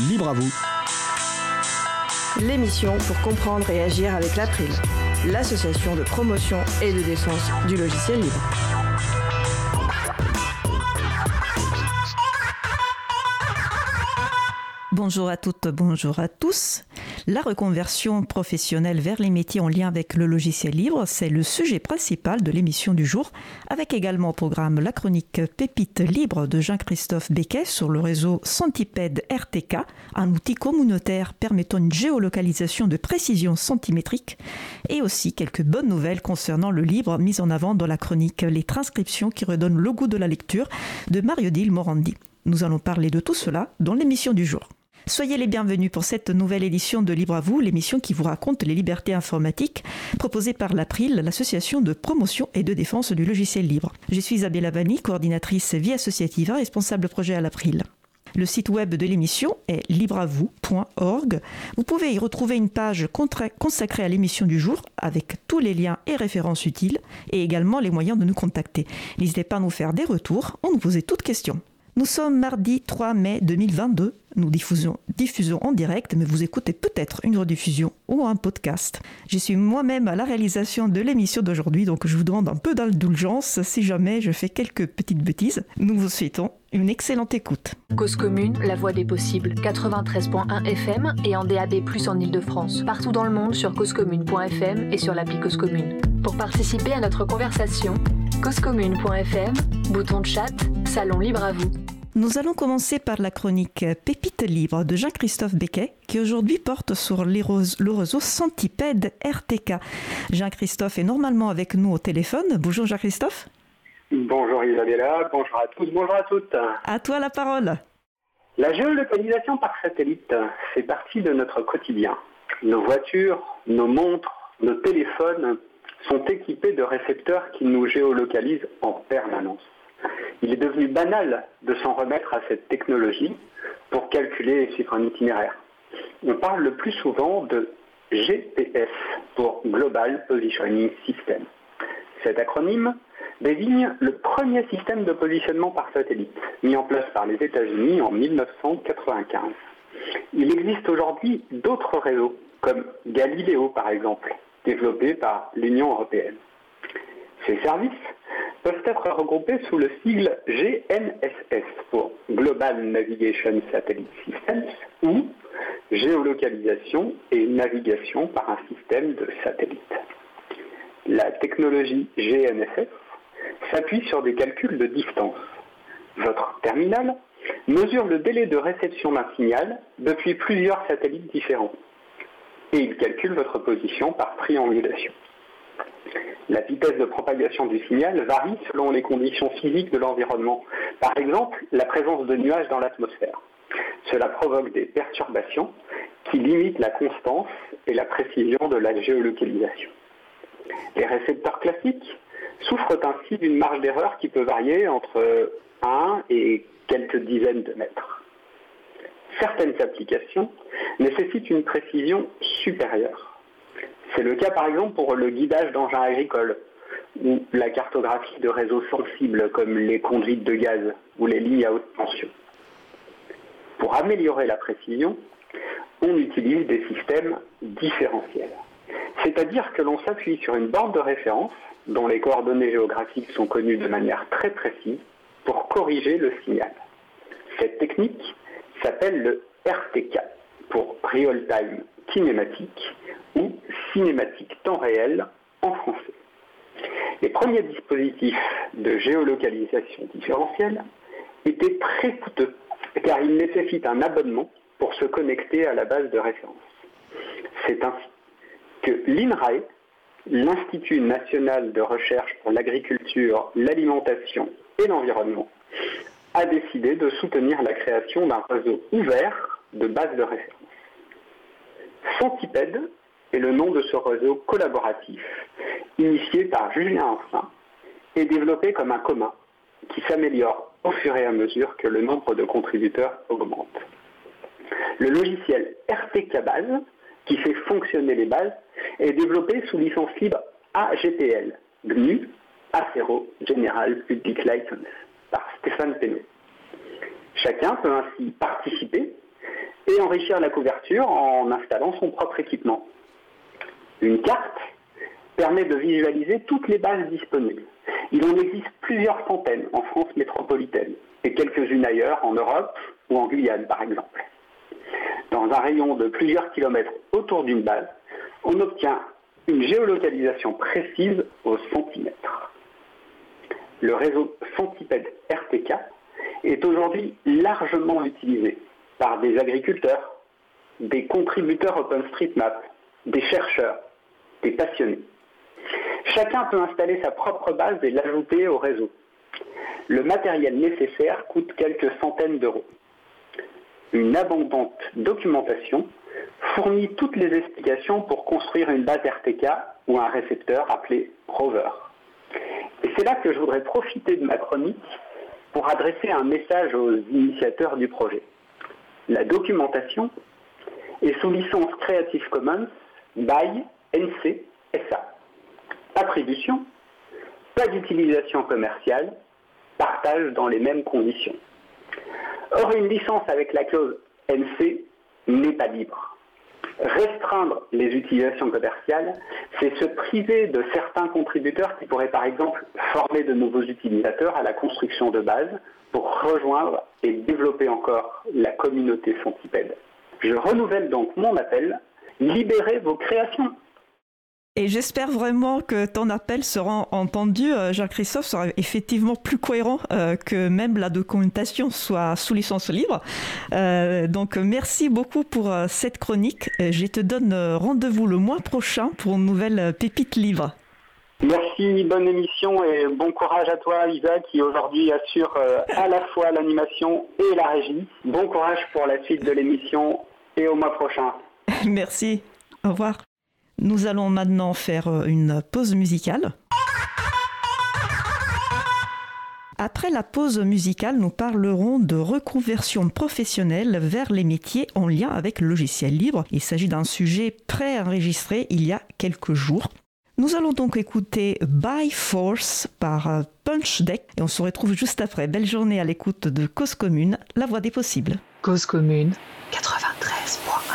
Libre à vous. L'émission pour comprendre et agir avec l'April, l'association de promotion et de défense du logiciel libre. Bonjour à toutes, bonjour à tous. La reconversion professionnelle vers les métiers en lien avec le logiciel libre, c'est le sujet principal de l'émission du jour, avec également au programme la chronique Pépite libre de Jean-Christophe Becquet sur le réseau Centipède RTK, un outil communautaire permettant une géolocalisation de précision centimétrique, et aussi quelques bonnes nouvelles concernant le livre mis en avant dans la chronique Les transcriptions qui redonnent le goût de la lecture de Mario-Dil Morandi. Nous allons parler de tout cela dans l'émission du jour. Soyez les bienvenus pour cette nouvelle édition de Libre à vous, l'émission qui vous raconte les libertés informatiques proposée par l'April, l'association de promotion et de défense du logiciel libre. Je suis Isabelle Avani, coordinatrice vie associative, responsable projet à l'April. Le site web de l'émission est libreavou.org. Vous pouvez y retrouver une page consacrée à l'émission du jour avec tous les liens et références utiles et également les moyens de nous contacter. N'hésitez pas à nous faire des retours en nous posant toutes questions. Nous sommes mardi 3 mai 2022. Nous diffusons, en direct, mais vous écoutez peut-être une rediffusion ou un podcast. Je suis moi-même à la réalisation de l'émission d'aujourd'hui, donc je vous demande un peu d'indulgence si jamais je fais quelques petites bêtises. Nous vous souhaitons une excellente écoute. Cause commune, la voix des possibles, 93.1 FM et en DAB+, en Ile-de-France. Partout dans le monde sur causecommune.fm et sur l'appli Cause Commune. Pour participer à notre conversation, causecommune.fm, bouton de chat, salon libre à vous. Nous allons commencer par la chronique Pépite libre de Jean-Christophe Becquet, qui aujourd'hui porte sur le réseau Centipède RTK. Jean-Christophe est normalement avec nous au téléphone. Bonjour Jean-Christophe. Bonjour Isabella, bonjour à tous, bonjour à toutes. À toi la parole. La géolocalisation par satellite fait partie de notre quotidien. Nos voitures, nos montres, nos téléphones sont équipés de récepteurs qui nous géolocalisent en permanence. Il est devenu banal de s'en remettre à cette technologie pour calculer et suivre un itinéraire. On parle le plus souvent de GPS pour Global Positioning System. Cet acronyme désigne le premier système de positionnement par satellite, mis en place par les États-Unis en 1995. Il existe aujourd'hui d'autres réseaux, comme Galileo par exemple, développé par l'Union européenne. Ces services peuvent être regroupés sous le sigle GNSS pour Global Navigation Satellite Systems ou géolocalisation et navigation par un système de satellites. La technologie GNSS s'appuie sur des calculs de distance. Votre terminal mesure le délai de réception d'un signal depuis plusieurs satellites différents et il calcule votre position par triangulation. La vitesse de propagation du signal varie selon les conditions physiques de l'environnement. Par exemple, la présence de nuages dans l'atmosphère. Cela provoque des perturbations qui limitent la constance et la précision de la géolocalisation. Les récepteurs classiques souffrent ainsi d'une marge d'erreur qui peut varier entre 1 et quelques dizaines de mètres. Certaines applications nécessitent une précision supérieure. C'est le cas par exemple pour le guidage d'engins agricoles ou la cartographie de réseaux sensibles comme les conduites de gaz ou les lignes à haute tension. Pour améliorer la précision, on utilise des systèmes différentiels. C'est-à-dire que l'on s'appuie sur une borne de référence dont les coordonnées géographiques sont connues de manière très précise pour corriger le signal. Cette technique s'appelle le RTK pour Real Time Kinématique ou cinématique temps réel en français. Les premiers dispositifs de géolocalisation différentielle étaient très coûteux car ils nécessitent un abonnement pour se connecter à la base de référence. C'est ainsi que l'INRAE, l'Institut national de recherche pour l'agriculture, l'alimentation et l'environnement, a décidé de soutenir la création d'un réseau ouvert de bases de référence. Centipède est le nom de ce réseau collaboratif, initié par Julien Enfin et développé comme un commun qui s'améliore au fur et à mesure que le nombre de contributeurs augmente. Le logiciel RTK Base, qui fait fonctionner les bases, est développé sous licence libre AGPL, GNU, Acero General Public License, par Stéphane Penaud. Chacun peut ainsi participer et enrichir la couverture en installant son propre équipement. Une carte permet de visualiser toutes les bases disponibles. Il en existe plusieurs centaines en France métropolitaine et quelques-unes ailleurs en Europe ou en Guyane par exemple. Dans un rayon de plusieurs kilomètres autour d'une base, on obtient une géolocalisation précise au centimètre. Le réseau Centipède RTK est aujourd'hui largement utilisé par des agriculteurs, des contributeurs OpenStreetMap, des chercheurs, des passionnés. Chacun peut installer sa propre base et l'ajouter au réseau. Le matériel nécessaire coûte quelques centaines d'euros. Une abondante documentation fournit toutes les explications pour construire une base RTK ou un récepteur appelé rover. Et c'est là que je voudrais profiter de ma chronique pour adresser un message aux initiateurs du projet. La documentation est sous licence Creative Commons by NC SA. Attribution, pas d'utilisation commerciale, partage dans les mêmes conditions. Or, une licence avec la clause NC n'est pas libre. Restreindre les utilisations commerciales, c'est se priver de certains contributeurs qui pourraient par exemple former de nouveaux utilisateurs à la construction de base pour rejoindre et développer encore la communauté centipède. Je renouvelle donc mon appel, libérez vos créations. Et j'espère vraiment que ton appel sera entendu. Euh, Jean-Christophe sera effectivement plus cohérent euh, que même la documentation soit sous licence libre. Euh, donc merci beaucoup pour cette chronique. Je te donne rendez-vous le mois prochain pour une nouvelle pépite libre. Merci, bonne émission et bon courage à toi Isa qui aujourd'hui assure à la fois l'animation et la régie. Bon courage pour la suite de l'émission et au mois prochain. Merci, au revoir. Nous allons maintenant faire euh, une pause musicale. Après la pause musicale, nous parlerons de reconversion professionnelle vers les métiers en lien avec le logiciel libre. Il s'agit d'un sujet préenregistré il y a quelques jours. Nous allons donc écouter By Force par euh, Punch Deck et on se retrouve juste après. Belle journée à l'écoute de Cause Commune, la voix des possibles. Cause Commune 93.1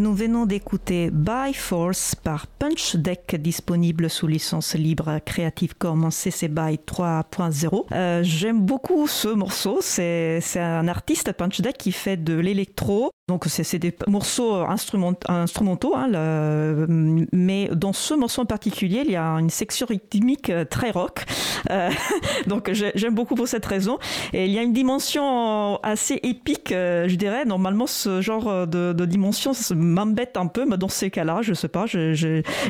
Nous venons d'écouter By Force par Punch Deck, disponible sous licence libre Creative Commons CC BY 3.0. Euh, J'aime beaucoup ce morceau. C'est un artiste Punch Deck qui fait de l'électro. Donc c'est des morceaux instrumentaux, hein, mais dans ce morceau en particulier, il y a une section rythmique très rock. Euh, donc j'aime beaucoup pour cette raison. Et il y a une dimension assez épique, euh, je dirais. Normalement, ce genre de, dimension m'embête un peu, mais dans ces cas-là, je sais pas,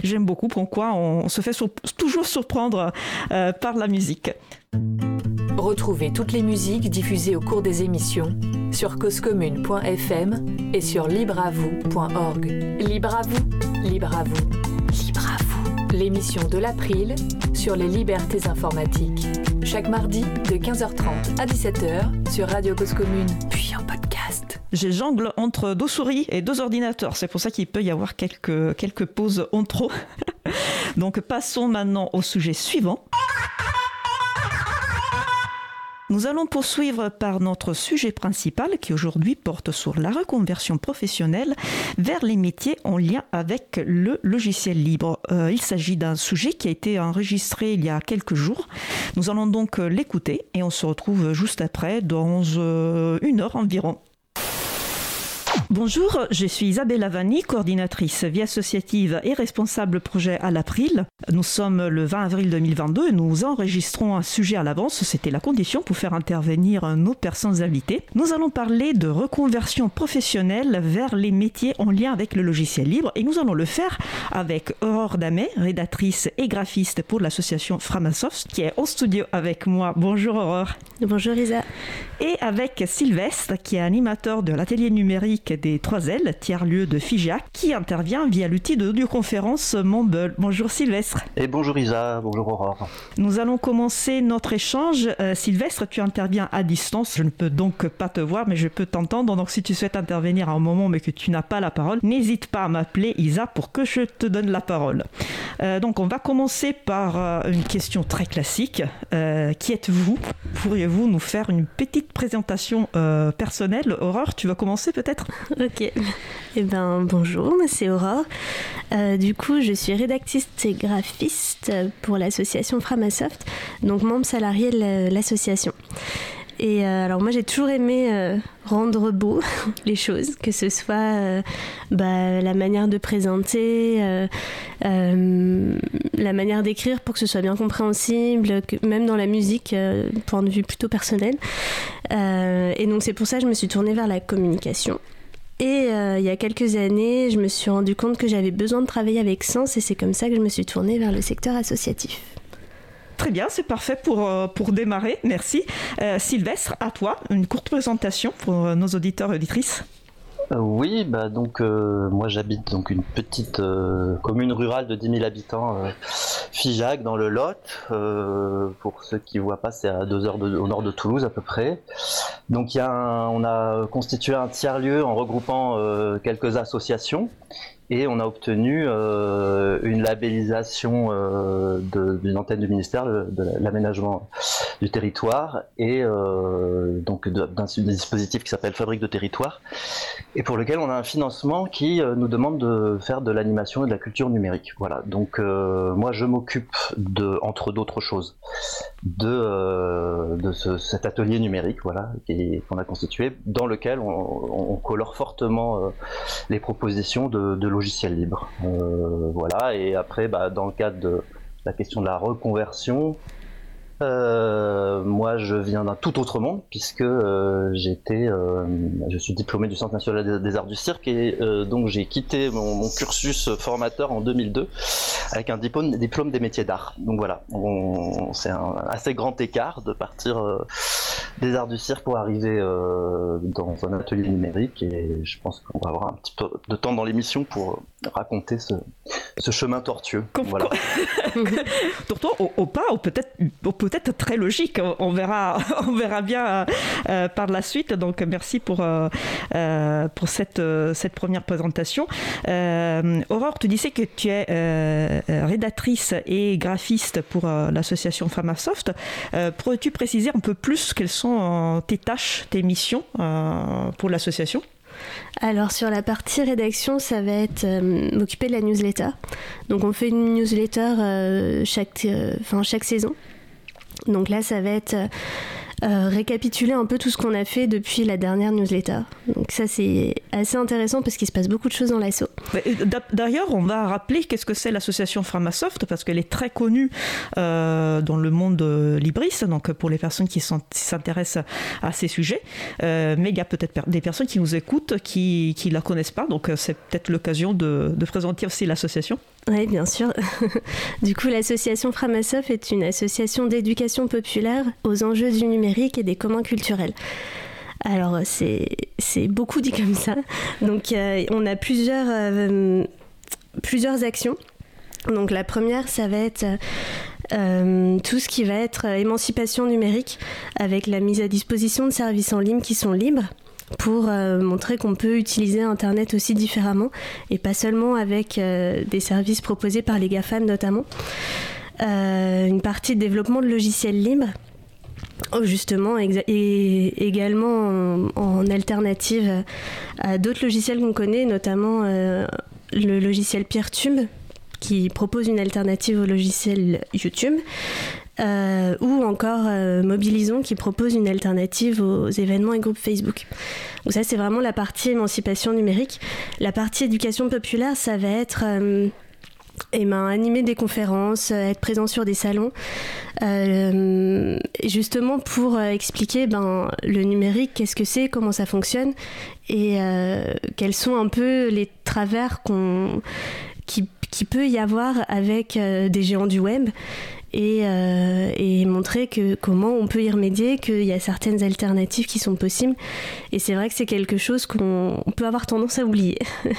j'aime beaucoup pourquoi on se fait toujours surprendre euh, par la musique. Retrouvez toutes les musiques diffusées au cours des émissions sur causecommune.fm et sur libreavoue.org. Libre à vous, libre à vous, libre à vous. L'émission de l'April sur les libertés informatiques. Chaque mardi de 15h30 à 17h sur Radio Cause Commune, puis en podcast. J'ai jongle entre deux souris et deux ordinateurs. C'est pour ça qu'il peut y avoir quelques, quelques pauses en trop. Donc passons maintenant au sujet suivant. Nous allons poursuivre par notre sujet principal qui aujourd'hui porte sur la reconversion professionnelle vers les métiers en lien avec le logiciel libre. Euh, il s'agit d'un sujet qui a été enregistré il y a quelques jours. Nous allons donc l'écouter et on se retrouve juste après dans euh, une heure environ. Bonjour, je suis Isabelle Avani, coordinatrice vie associative et responsable projet à l'April. Nous sommes le 20 avril 2022 et nous enregistrons un sujet à l'avance. C'était la condition pour faire intervenir nos personnes invitées. Nous allons parler de reconversion professionnelle vers les métiers en lien avec le logiciel libre et nous allons le faire avec Aurore Damet, rédactrice et graphiste pour l'association Framasoft, qui est en studio avec moi. Bonjour Aurore. Bonjour Isa. Et avec Sylvestre, qui est animateur de l'atelier numérique des Trois Ailes, tiers-lieu de Figeac, qui intervient via l'outil de audioconférence Mumble. Bonjour Sylvestre. Et bonjour Isa, bonjour Aurore. Nous allons commencer notre échange. Euh, Sylvestre, tu interviens à distance. Je ne peux donc pas te voir, mais je peux t'entendre. Donc si tu souhaites intervenir à un moment mais que tu n'as pas la parole, n'hésite pas à m'appeler Isa pour que je te donne la parole. Euh, donc on va commencer par euh, une question très classique. qui êtes-vous? Pourriez-vous nous faire une petite présentation personnelle? Aurore, tu vas commencer peut-être? Ok. Eh ben bonjour, c'est Aurore. Euh, du coup, je suis rédactrice et graphiste pour l'association Framasoft, donc membre salarié de l'association. Et euh, alors moi j'ai toujours aimé euh, rendre beau les choses, que ce soit bah, la manière de présenter, la manière d'écrire pour que ce soit bien compréhensible, même dans la musique, point de vue plutôt personnel. et donc c'est pour ça que je me suis tournée vers la communication. Et euh, il y a quelques années, je me suis rendu compte que j'avais besoin de travailler avec Sens et c'est comme ça que je me suis tournée vers le secteur associatif. Très bien, c'est parfait pour, euh, pour démarrer. Merci. Euh, Sylvestre, à toi, une courte présentation pour nos auditeurs et auditrices. Euh, oui, bah donc euh, moi j'habite donc une petite euh, commune rurale de 10 000 habitants, Figeac dans le Lot. pour ceux qui voient pas, c'est à deux heures au nord de Toulouse à peu près. Donc y a on a constitué un tiers lieu en regroupant quelques associations et on a obtenu euh, une labellisation euh, d'une antenne du ministère de, l'aménagement du territoire et euh, donc d'un dispositif qui s'appelle Fabrique de territoire et pour lequel on a un financement qui nous demande de faire de l'animation et de la culture numérique. Voilà. Donc moi je m'occupe de entre d'autres choses de, cet atelier numérique voilà qu'on a constitué dans lequel on, colore fortement les propositions de, de logiciel libre. Euh, voilà, et après, bah, dans le cadre de la question de la reconversion, euh, moi, je viens d'un tout autre monde puisque euh, j'étais, je suis diplômé du Centre national des, arts du cirque et donc j'ai quitté mon, cursus formateur en 2002 avec un diplôme, diplôme des métiers d'art. Donc voilà, c'est un assez grand écart de partir des arts du cirque pour arriver dans un atelier numérique et je pense qu'on va avoir un petit peu de temps dans l'émission pour raconter ce, ce chemin tortueux. Voilà. Tortueux au, pas, ou peut-être peut très logique. On verra, on verra bien euh, euh, par la suite. Donc merci pour, euh, pour cette, cette première présentation. Aurore, tu disais que tu es rédactrice et graphiste pour l'association Framasoft. Pourrais-tu préciser un peu plus quelles sont tes tâches, tes missions pour l'association Alors sur la partie rédaction, ça va être m'occuper de la newsletter. Donc on fait une newsletter chaque, chaque saison. Donc là, ça va être euh, récapituler un peu tout ce qu'on a fait depuis la dernière newsletter. Donc ça c'est assez intéressant parce qu'il se passe beaucoup de choses dans l'assaut. Euh, d'ailleurs, on va rappeler qu'est-ce que c'est l'association Framasoft parce qu'elle est très connue euh, dans le monde libris, donc pour les personnes qui s'intéressent à ces sujets. mais il y a peut-être des personnes qui nous écoutent qui ne la connaissent pas, donc c'est peut-être l'occasion de présenter aussi l'association. Oui, bien sûr. du coup, l'association Framasoft est une association d'éducation populaire aux enjeux du numérique et des communs culturels. Alors, c'est beaucoup dit comme ça. Donc, euh, on a plusieurs, euh, plusieurs actions. Donc, la première, ça va être euh, tout ce qui va être émancipation numérique avec la mise à disposition de services en ligne qui sont libres pour euh, montrer qu'on peut utiliser Internet aussi différemment et pas seulement avec euh, des services proposés par les GAFAM notamment. Euh, une partie de développement de logiciels libres oh, justement et également en, alternative à d'autres logiciels qu'on connaît, notamment le logiciel Peertube qui propose une alternative au logiciel YouTube. Euh, ou encore euh, Mobilisons qui propose une alternative aux événements et groupes Facebook. Donc ça c'est vraiment la partie émancipation numérique. La partie éducation populaire, ça va être euh, eh ben, animer des conférences, être présent sur des salons, justement pour expliquer ben, le numérique, qu'est-ce que c'est, comment ça fonctionne, et quels sont un peu les travers qu'on, qui, qui, peut y avoir avec des géants du web euh, et, montrer que comment on peut y remédier, qu'il y a certaines alternatives qui sont possibles. Et c'est vrai que c'est quelque chose qu'on peut avoir tendance à oublier.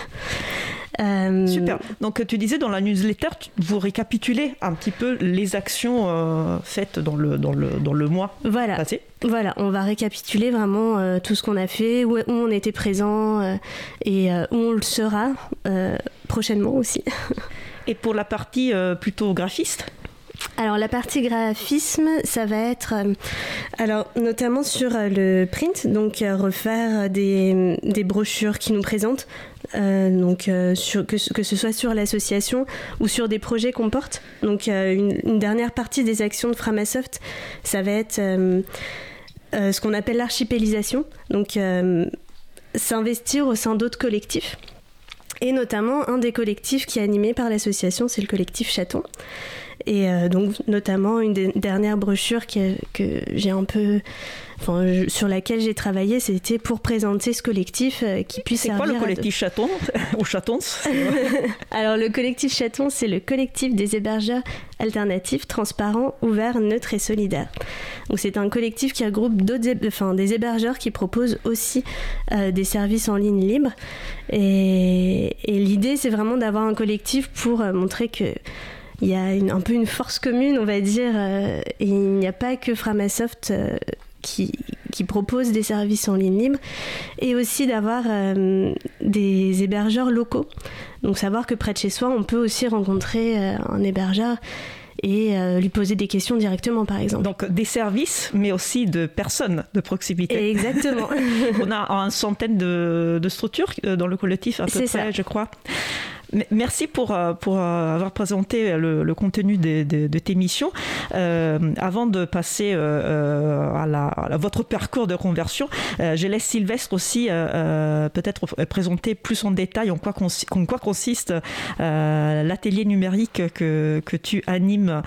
Euh, Super. Donc tu disais dans la newsletter, vous récapitulez un petit peu les actions euh, faites dans le, dans, le, dans le mois voilà. passé. Voilà, on va récapituler vraiment tout ce qu'on a fait, où, où, on était présent et où on le sera prochainement aussi. et pour la partie plutôt graphiste alors la partie graphisme, ça va être euh, alors notamment sur euh, le print, donc euh, refaire des, brochures qui nous présentent, donc sur, que, ce soit sur l'association ou sur des projets qu'on porte. Donc une, dernière partie des actions de Framasoft, ça va être ce qu'on appelle l'archipélisation, donc s'investir au sein d'autres collectifs. Et notamment un des collectifs qui est animé par l'association, c'est le collectif Chaton. Et euh, donc, notamment, une des dernières brochures que, que j'ai un peu. Enfin, sur laquelle j'ai travaillé, c'était pour présenter ce collectif euh, qui puisse servir. C'est quoi le collectif Chaton ou Chatons Alors, le collectif Chaton, c'est le collectif des hébergeurs alternatifs, transparents, ouverts, neutres et solidaires. Donc, c'est un collectif qui regroupe d'autres, enfin, des hébergeurs qui proposent aussi euh, des services en ligne libres. Et, et l'idée, c'est vraiment d'avoir un collectif pour montrer que il y a un peu une force commune, on va dire. Euh, et il n'y a pas que Framasoft euh, qui, qui, propose des services en ligne libre, et aussi d'avoir euh, des hébergeurs locaux. Donc savoir que près de chez soi, on peut aussi rencontrer un hébergeur et lui poser des questions directement, par exemple. Donc des services, mais aussi de personnes de proximité. Exactement. On a une centaine de, de, structures dans le collectif, à peu près, ça. je crois. Merci pour, euh, pour euh, avoir présenté le, contenu de, tes missions. Euh, avant de passer à, la, votre parcours de conversion, je laisse Sylvestre aussi peut-être présenter plus en détail en quoi, quoi consiste l'atelier numérique que, que, tu animes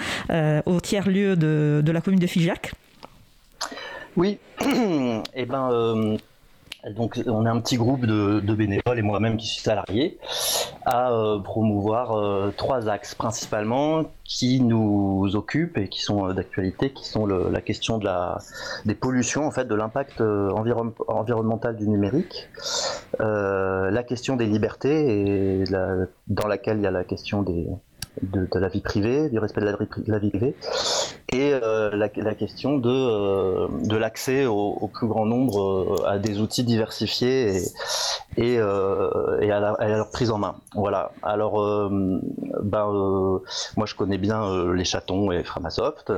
au tiers-lieu de, de, la commune de Figeac. Oui, et eh ben donc on est un petit groupe de, bénévoles et moi-même qui suis salarié à euh, promouvoir euh, trois axes principalement qui nous occupent et qui sont euh, d'actualité, qui sont la question de la, des pollutions en fait, de l'impact environnemental du numérique, la question des libertés et dans laquelle il y a la question des, de, la vie privée, du respect de la, vie privée, et euh, la, question de, euh, de l'accès au, plus grand nombre euh, à des outils diversifiés et, à, leur prise en main. Voilà. Alors, ben, moi, je connais bien les chatons et Framasoft.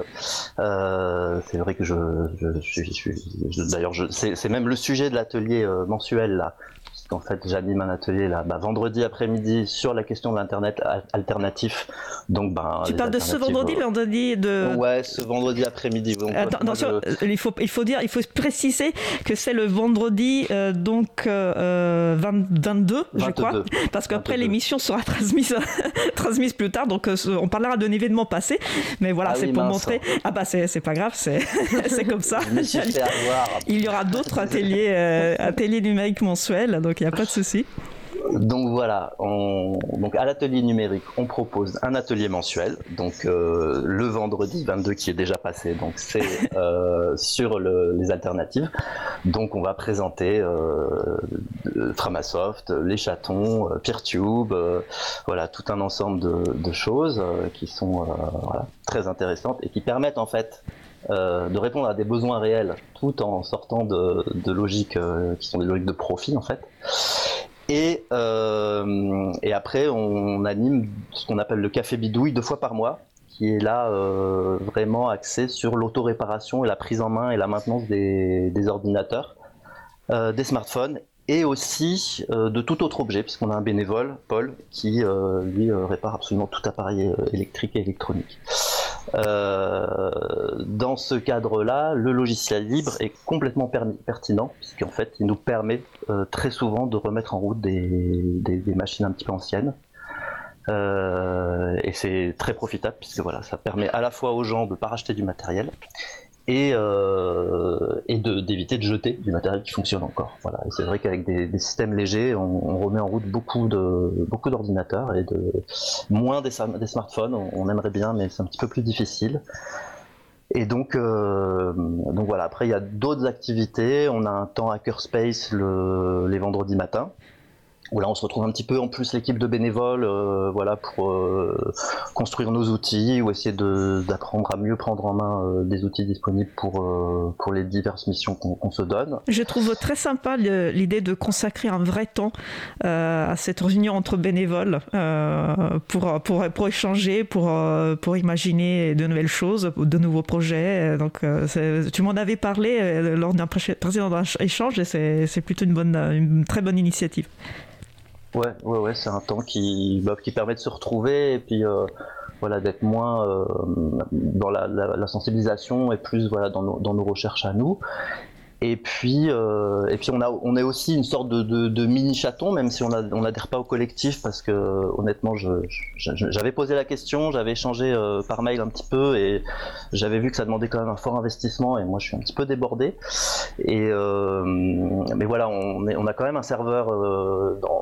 c'est vrai que je, je, je, je d'ailleurs, c'est même le sujet de l'atelier mensuel là puisqu'en fait j'anime un atelier là bah, vendredi après-midi sur la question de l'internet alternatif. Donc ben. Tu parles de ce vendredi, le vendredi de. Ouais, ce vendredi après-midi. attention, il faut il faut dire, il faut préciser que c'est le vendredi donc 22, je crois, parce qu'après l'émission sera transmise transmise plus tard, donc on parlera d'un événement passé, mais voilà, ah c'est pour montrer. Ah bah c'est pas grave, c'est comme ça. Il y aura d'autres ateliers, euh, ateliers numériques mensuels, donc il n'y a pas de souci. Donc voilà, donc à l'atelier numérique, on propose un atelier mensuel, donc euh, le vendredi 22 qui est déjà passé, donc c'est euh, sur les alternatives. Donc on va présenter Framasoft, les chatons, Peertube, voilà tout un ensemble de, choses qui sont très intéressantes et qui permettent en fait euh, de répondre à des besoins réels tout en sortant de, logiques euh, qui sont des logiques de profit en fait. Et, euh, et après, on anime ce qu'on appelle le café bidouille deux fois par mois, qui est là vraiment axé sur l'auto-réparation et la prise en main et la maintenance des, des ordinateurs, des smartphones et aussi de tout autre objet, puisqu'on a un bénévole, Paul, qui lui répare absolument tout appareil électrique et électronique. Euh, dans ce cadre-là, le logiciel libre est complètement pertinent, puisqu'en fait, il nous permet euh, très souvent de remettre en route des, machines un petit peu anciennes. Euh, et c'est très profitable, puisque voilà, ça permet à la fois aux gens de ne pas racheter du matériel, et, euh, d'éviter de, jeter du matériel qui fonctionne encore. Voilà. C'est vrai qu'avec des, systèmes légers, on, remet en route beaucoup de beaucoup d'ordinateurs et de moins des, des smartphones. On, aimerait bien, mais c'est un petit peu plus difficile. Et donc, euh, donc voilà. Après, il y a d'autres activités. On a un temps hackerspace le, les vendredis matins où là on se retrouve un petit peu en plus l'équipe de bénévoles euh, voilà pour euh, construire nos outils ou essayer d'apprendre à mieux prendre en main euh, des outils disponibles pour pour les diverses missions qu'on se donne. Je trouve très sympa l'idée de consacrer un vrai temps à cette réunion entre bénévoles pour, pour pour échanger pour pour imaginer de nouvelles choses de nouveaux projets donc tu m'en avais parlé lors d'un précédent échange et c'est plutôt une bonne une très bonne initiative. Ouais, ouais, ouais, c'est un temps qui, bah, qui permet de se retrouver et puis euh, voilà d'être moins euh, dans la, la, sensibilisation et plus voilà dans nos, dans nos recherches à nous. Et puis, euh, et puis on, est aussi une sorte de, mini chaton, même si on n'adhère pas au collectif, parce que honnêtement, j'avais posé la question, j'avais échangé euh, par mail un petit peu, et j'avais vu que ça demandait quand même un fort investissement, et moi je suis un petit peu débordé. Euh, mais voilà, on, a quand même un serveur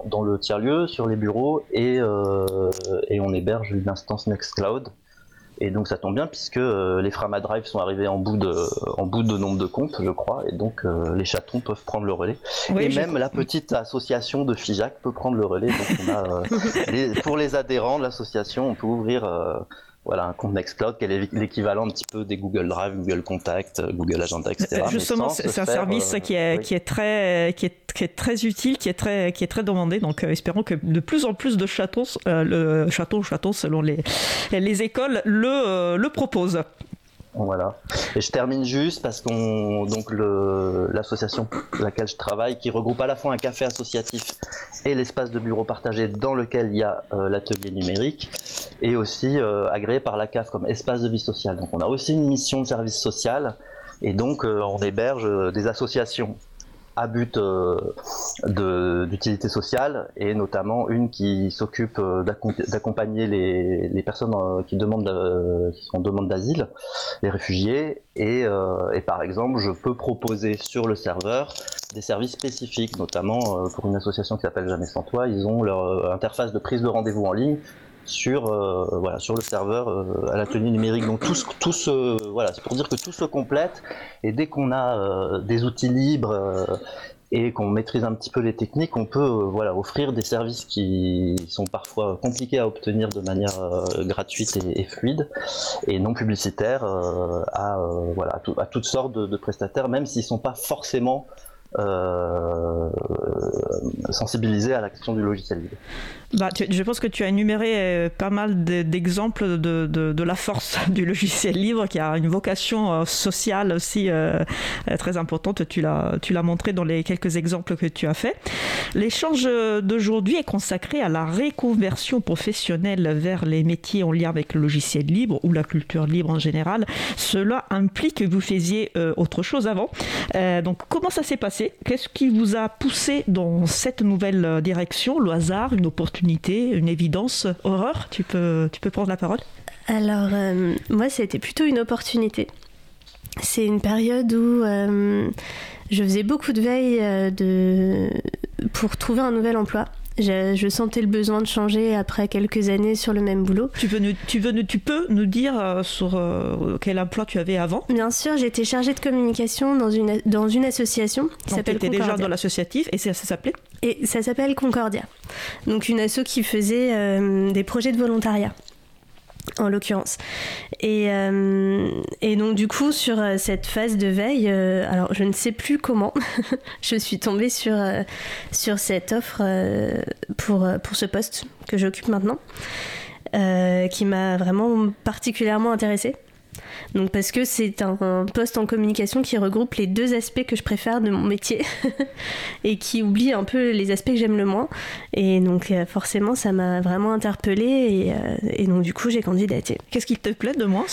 dans, le tiers-lieu, sur les bureaux, et, et on héberge une instance Nextcloud. Et donc ça tombe bien puisque euh, les Frama Drive sont arrivés en bout de, en bout de nombre de comptes, je crois, et donc euh, les chatons peuvent prendre le relais. et même la petite association de FIJAC peut prendre le relais. Donc on a, euh, pour les adhérents de l'association, on peut ouvrir voilà, un compte Nextcloud qui est l'équivalent un petit peu des Google Drive, Google Contact, Google Agenda, etc. Justement, c'est un service qui est, qui est très, qui est, qui est très utile, qui est très, qui est très demandé. Donc, euh, espérons que de plus en plus de châteaux, euh, le château, château selon les, les écoles, le, euh, le proposent. Voilà. Et je termine juste parce qu'on donc l'association laquelle je travaille, qui regroupe à la fois un café associatif et l'espace de bureau partagé dans lequel il y a euh, l'atelier numérique, est aussi euh, agréé par la CAF comme espace de vie sociale. Donc on a aussi une mission de service social et donc euh, on héberge des associations à but euh, d'utilité sociale et notamment une qui s'occupe euh, d'accompagner les, personnes euh, qui demandent sont en demande d'asile, les réfugiés. Et, et, par exemple je peux proposer sur le serveur des services spécifiques, notamment pour une association qui s'appelle Jamais sans toi, ils ont leur interface de prise de rendez-vous en ligne sur euh, sur le serveur euh, à la tenue numérique. Donc tout, tout se voilà, c'est pour dire que tout se complète et dès qu'on a euh, des outils libres et qu'on maîtrise un petit peu les techniques, on peut voilà offrir des services qui sont parfois compliqués à obtenir de manière gratuite et, fluide et non publicitaire à toutes sortes de, prestataires, même s'ils sont pas forcément sensibiliser à la question du logiciel libre. Bah, je pense que tu as énuméré euh, pas mal d'exemples de, de, la force du logiciel libre qui a une vocation euh, sociale aussi très importante. Tu l'as montré dans les quelques exemples que tu as fait. L'échange d'aujourd'hui est consacré à la reconversion professionnelle vers les métiers en lien avec le logiciel libre ou la culture libre en général. Cela implique que vous faisiez autre chose avant. donc comment ça s'est passé? Qu'est-ce qui vous a poussé dans cette nouvelle euh, direction? Le hasard, une opportunité, une évidence Horreur, tu peux, tu peux prendre la parole? Alors, euh, moi, c'était plutôt une opportunité. C'est une période où euh, je faisais beaucoup de veille de... pour trouver un nouvel emploi. Je, sentais le besoin de changer après quelques années sur le même boulot. Tu, tu, veux, tu peux nous dire euh, sur euh, quel emploi tu avais avant? Bien sûr, j'étais chargée de communication dans une, dans une association qui s'appelle Concordia. déjà dans l'associatif et ça, s'appelait? Et ça s'appelle Concordia. Donc une asso qui faisait euh, des projets de volontariat en l'occurrence. Et, euh, et, donc du coup, sur euh, cette phase de veille, euh, alors je ne sais plus comment, je suis tombée sur, sur cette offre pour, pour ce poste que j'occupe maintenant, qui m'a vraiment particulièrement intéressée. Donc parce que c'est un, poste en communication qui regroupe les deux aspects que je préfère de mon métier et qui oublie un peu les aspects que j'aime le moins. Et donc euh, forcément ça m'a vraiment interpellée euh, et, donc du coup j'ai candidaté. Qu'est-ce qui te plaît de moi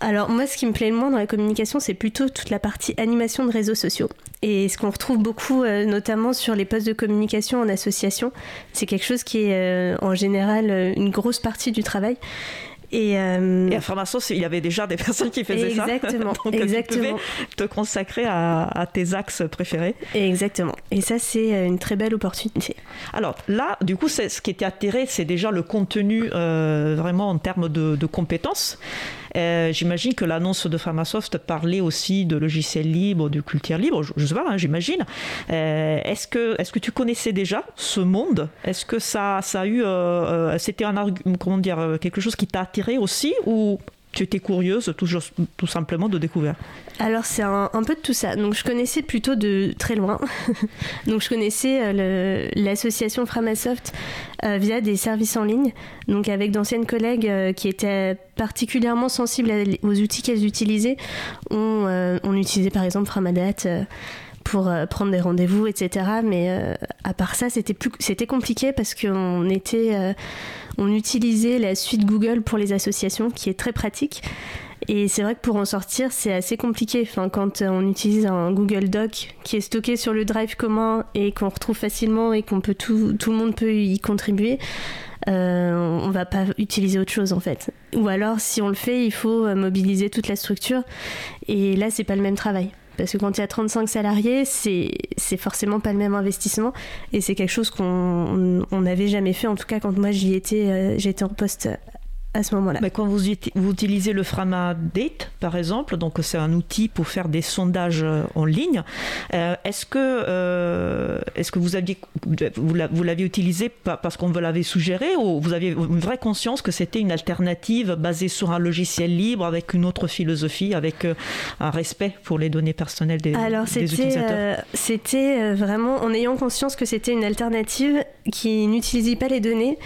Alors moi ce qui me plaît le moins dans la communication c'est plutôt toute la partie animation de réseaux sociaux. Et ce qu'on retrouve beaucoup, euh, notamment sur les postes de communication en association, c'est quelque chose qui est en général une grosse partie du travail. Et, euh... et à il y avait déjà des personnes qui faisaient ça. Exactement. Donc exactement. tu te consacrer à, tes axes préférés. Exactement. Et ça, c'est euh, une très belle opportunité. Alors là, du coup, ce qui était attiré, c'est déjà le contenu euh, vraiment en termes de, de compétences. Euh, j'imagine que l'annonce de Framasoft parlait aussi de logiciels libres, de culture libre, je, ne sais pas, hein, j'imagine. Euh, est-ce que, est que tu connaissais déjà ce monde? Est-ce que ça, ça a eu, euh, c'était un comment dire, quelque chose qui t'a attiré aussi ou tu étais curieuse tout, tout simplement de découvrir Alors c'est un, peu de tout ça. Donc je connaissais plutôt de très loin. donc je connaissais euh, l'association Framasoft euh, via des services en ligne, donc avec d'anciennes collègues euh, qui étaient particulièrement sensibles aux outils qu'elles utilisaient. On, on, utilisait par exemple Framadat pour prendre des rendez-vous, etc. Mais à part ça, c'était plus, c'était compliqué parce qu'on était on utilisait la suite Google pour les associations, qui est très pratique. Et c'est vrai que pour en sortir, c'est assez compliqué. Quand on utilise un Google Doc qui est stocké sur le drive commun et qu'on retrouve facilement et qu'on peut tout, le monde peut y contribuer, euh, on va pas utiliser autre chose en fait. Ou alors, si on le fait, il faut mobiliser toute la structure. Et là, c'est pas le même travail. Parce que quand il y a 35 salariés, c'est, forcément pas le même investissement. Et c'est quelque chose qu'on n'avait jamais fait, en tout cas quand moi j'y étais, euh, j'étais en poste à ce moment-là. Mais quand vous, vous, utilisez le Framadate, par exemple, donc c'est un outil pour faire des sondages euh, en ligne, euh, est-ce que, euh, est-ce que vous, aviez, vous l'aviez utilisé parce qu'on vous l'avait suggéré ou vous aviez une vraie conscience que c'était une alternative basée sur un logiciel libre avec une autre philosophie, avec un respect pour les données personnelles des, Alors, des utilisateurs? C'était vraiment en ayant conscience que c'était une alternative qui n'utilisait pas les données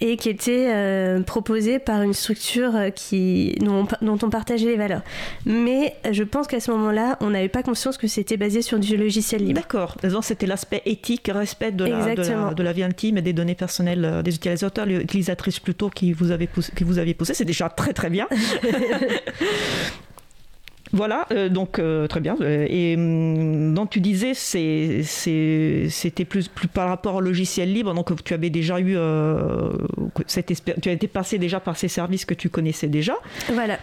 et qui était euh, proposé par une structure euh, qui, dont, on, partageait les valeurs. Mais je pense qu'à ce moment-là, on n'avait pas conscience que c'était basé sur du logiciel libre. D'accord. C'était l'aspect éthique, respect de la, de la, vie intime et des données personnelles euh, des utilisateurs, les utilisatrices plutôt qui vous avez poussé, qui vous avez poussé. C'est déjà très très bien. Voilà, euh, donc euh, très bien. Euh, et hum, donc tu disais, c'était plus, plus par rapport au logiciel libre. Donc tu avais déjà eu cette tu as été passé déjà par ces services que tu connaissais déjà. Voilà.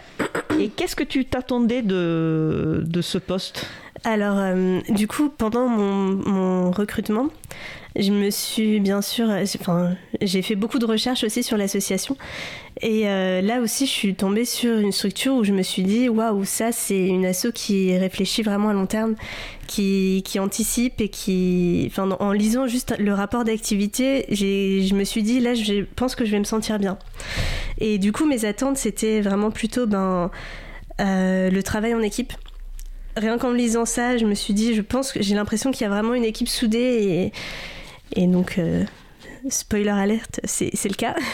Et qu'est-ce que tu t'attendais de, de ce poste? Alors, du coup, pendant mon, mon recrutement, je me suis bien sûr, enfin, j'ai fait beaucoup de recherches aussi sur l'association. Et euh, là aussi, je suis tombée sur une structure où je me suis dit, waouh, ça, c'est une asso qui réfléchit vraiment à long terme, qui, qui anticipe et qui, en lisant juste le rapport d'activité, je me suis dit, là, je pense que je vais me sentir bien. Et du coup, mes attentes, c'était vraiment plutôt ben, euh, le travail en équipe. rien qu'en lisant ça, je me suis dit, je pense que j'ai l'impression qu'il y a vraiment une équipe soudée et donc. Euh, spoiler alerte, c'est le cas.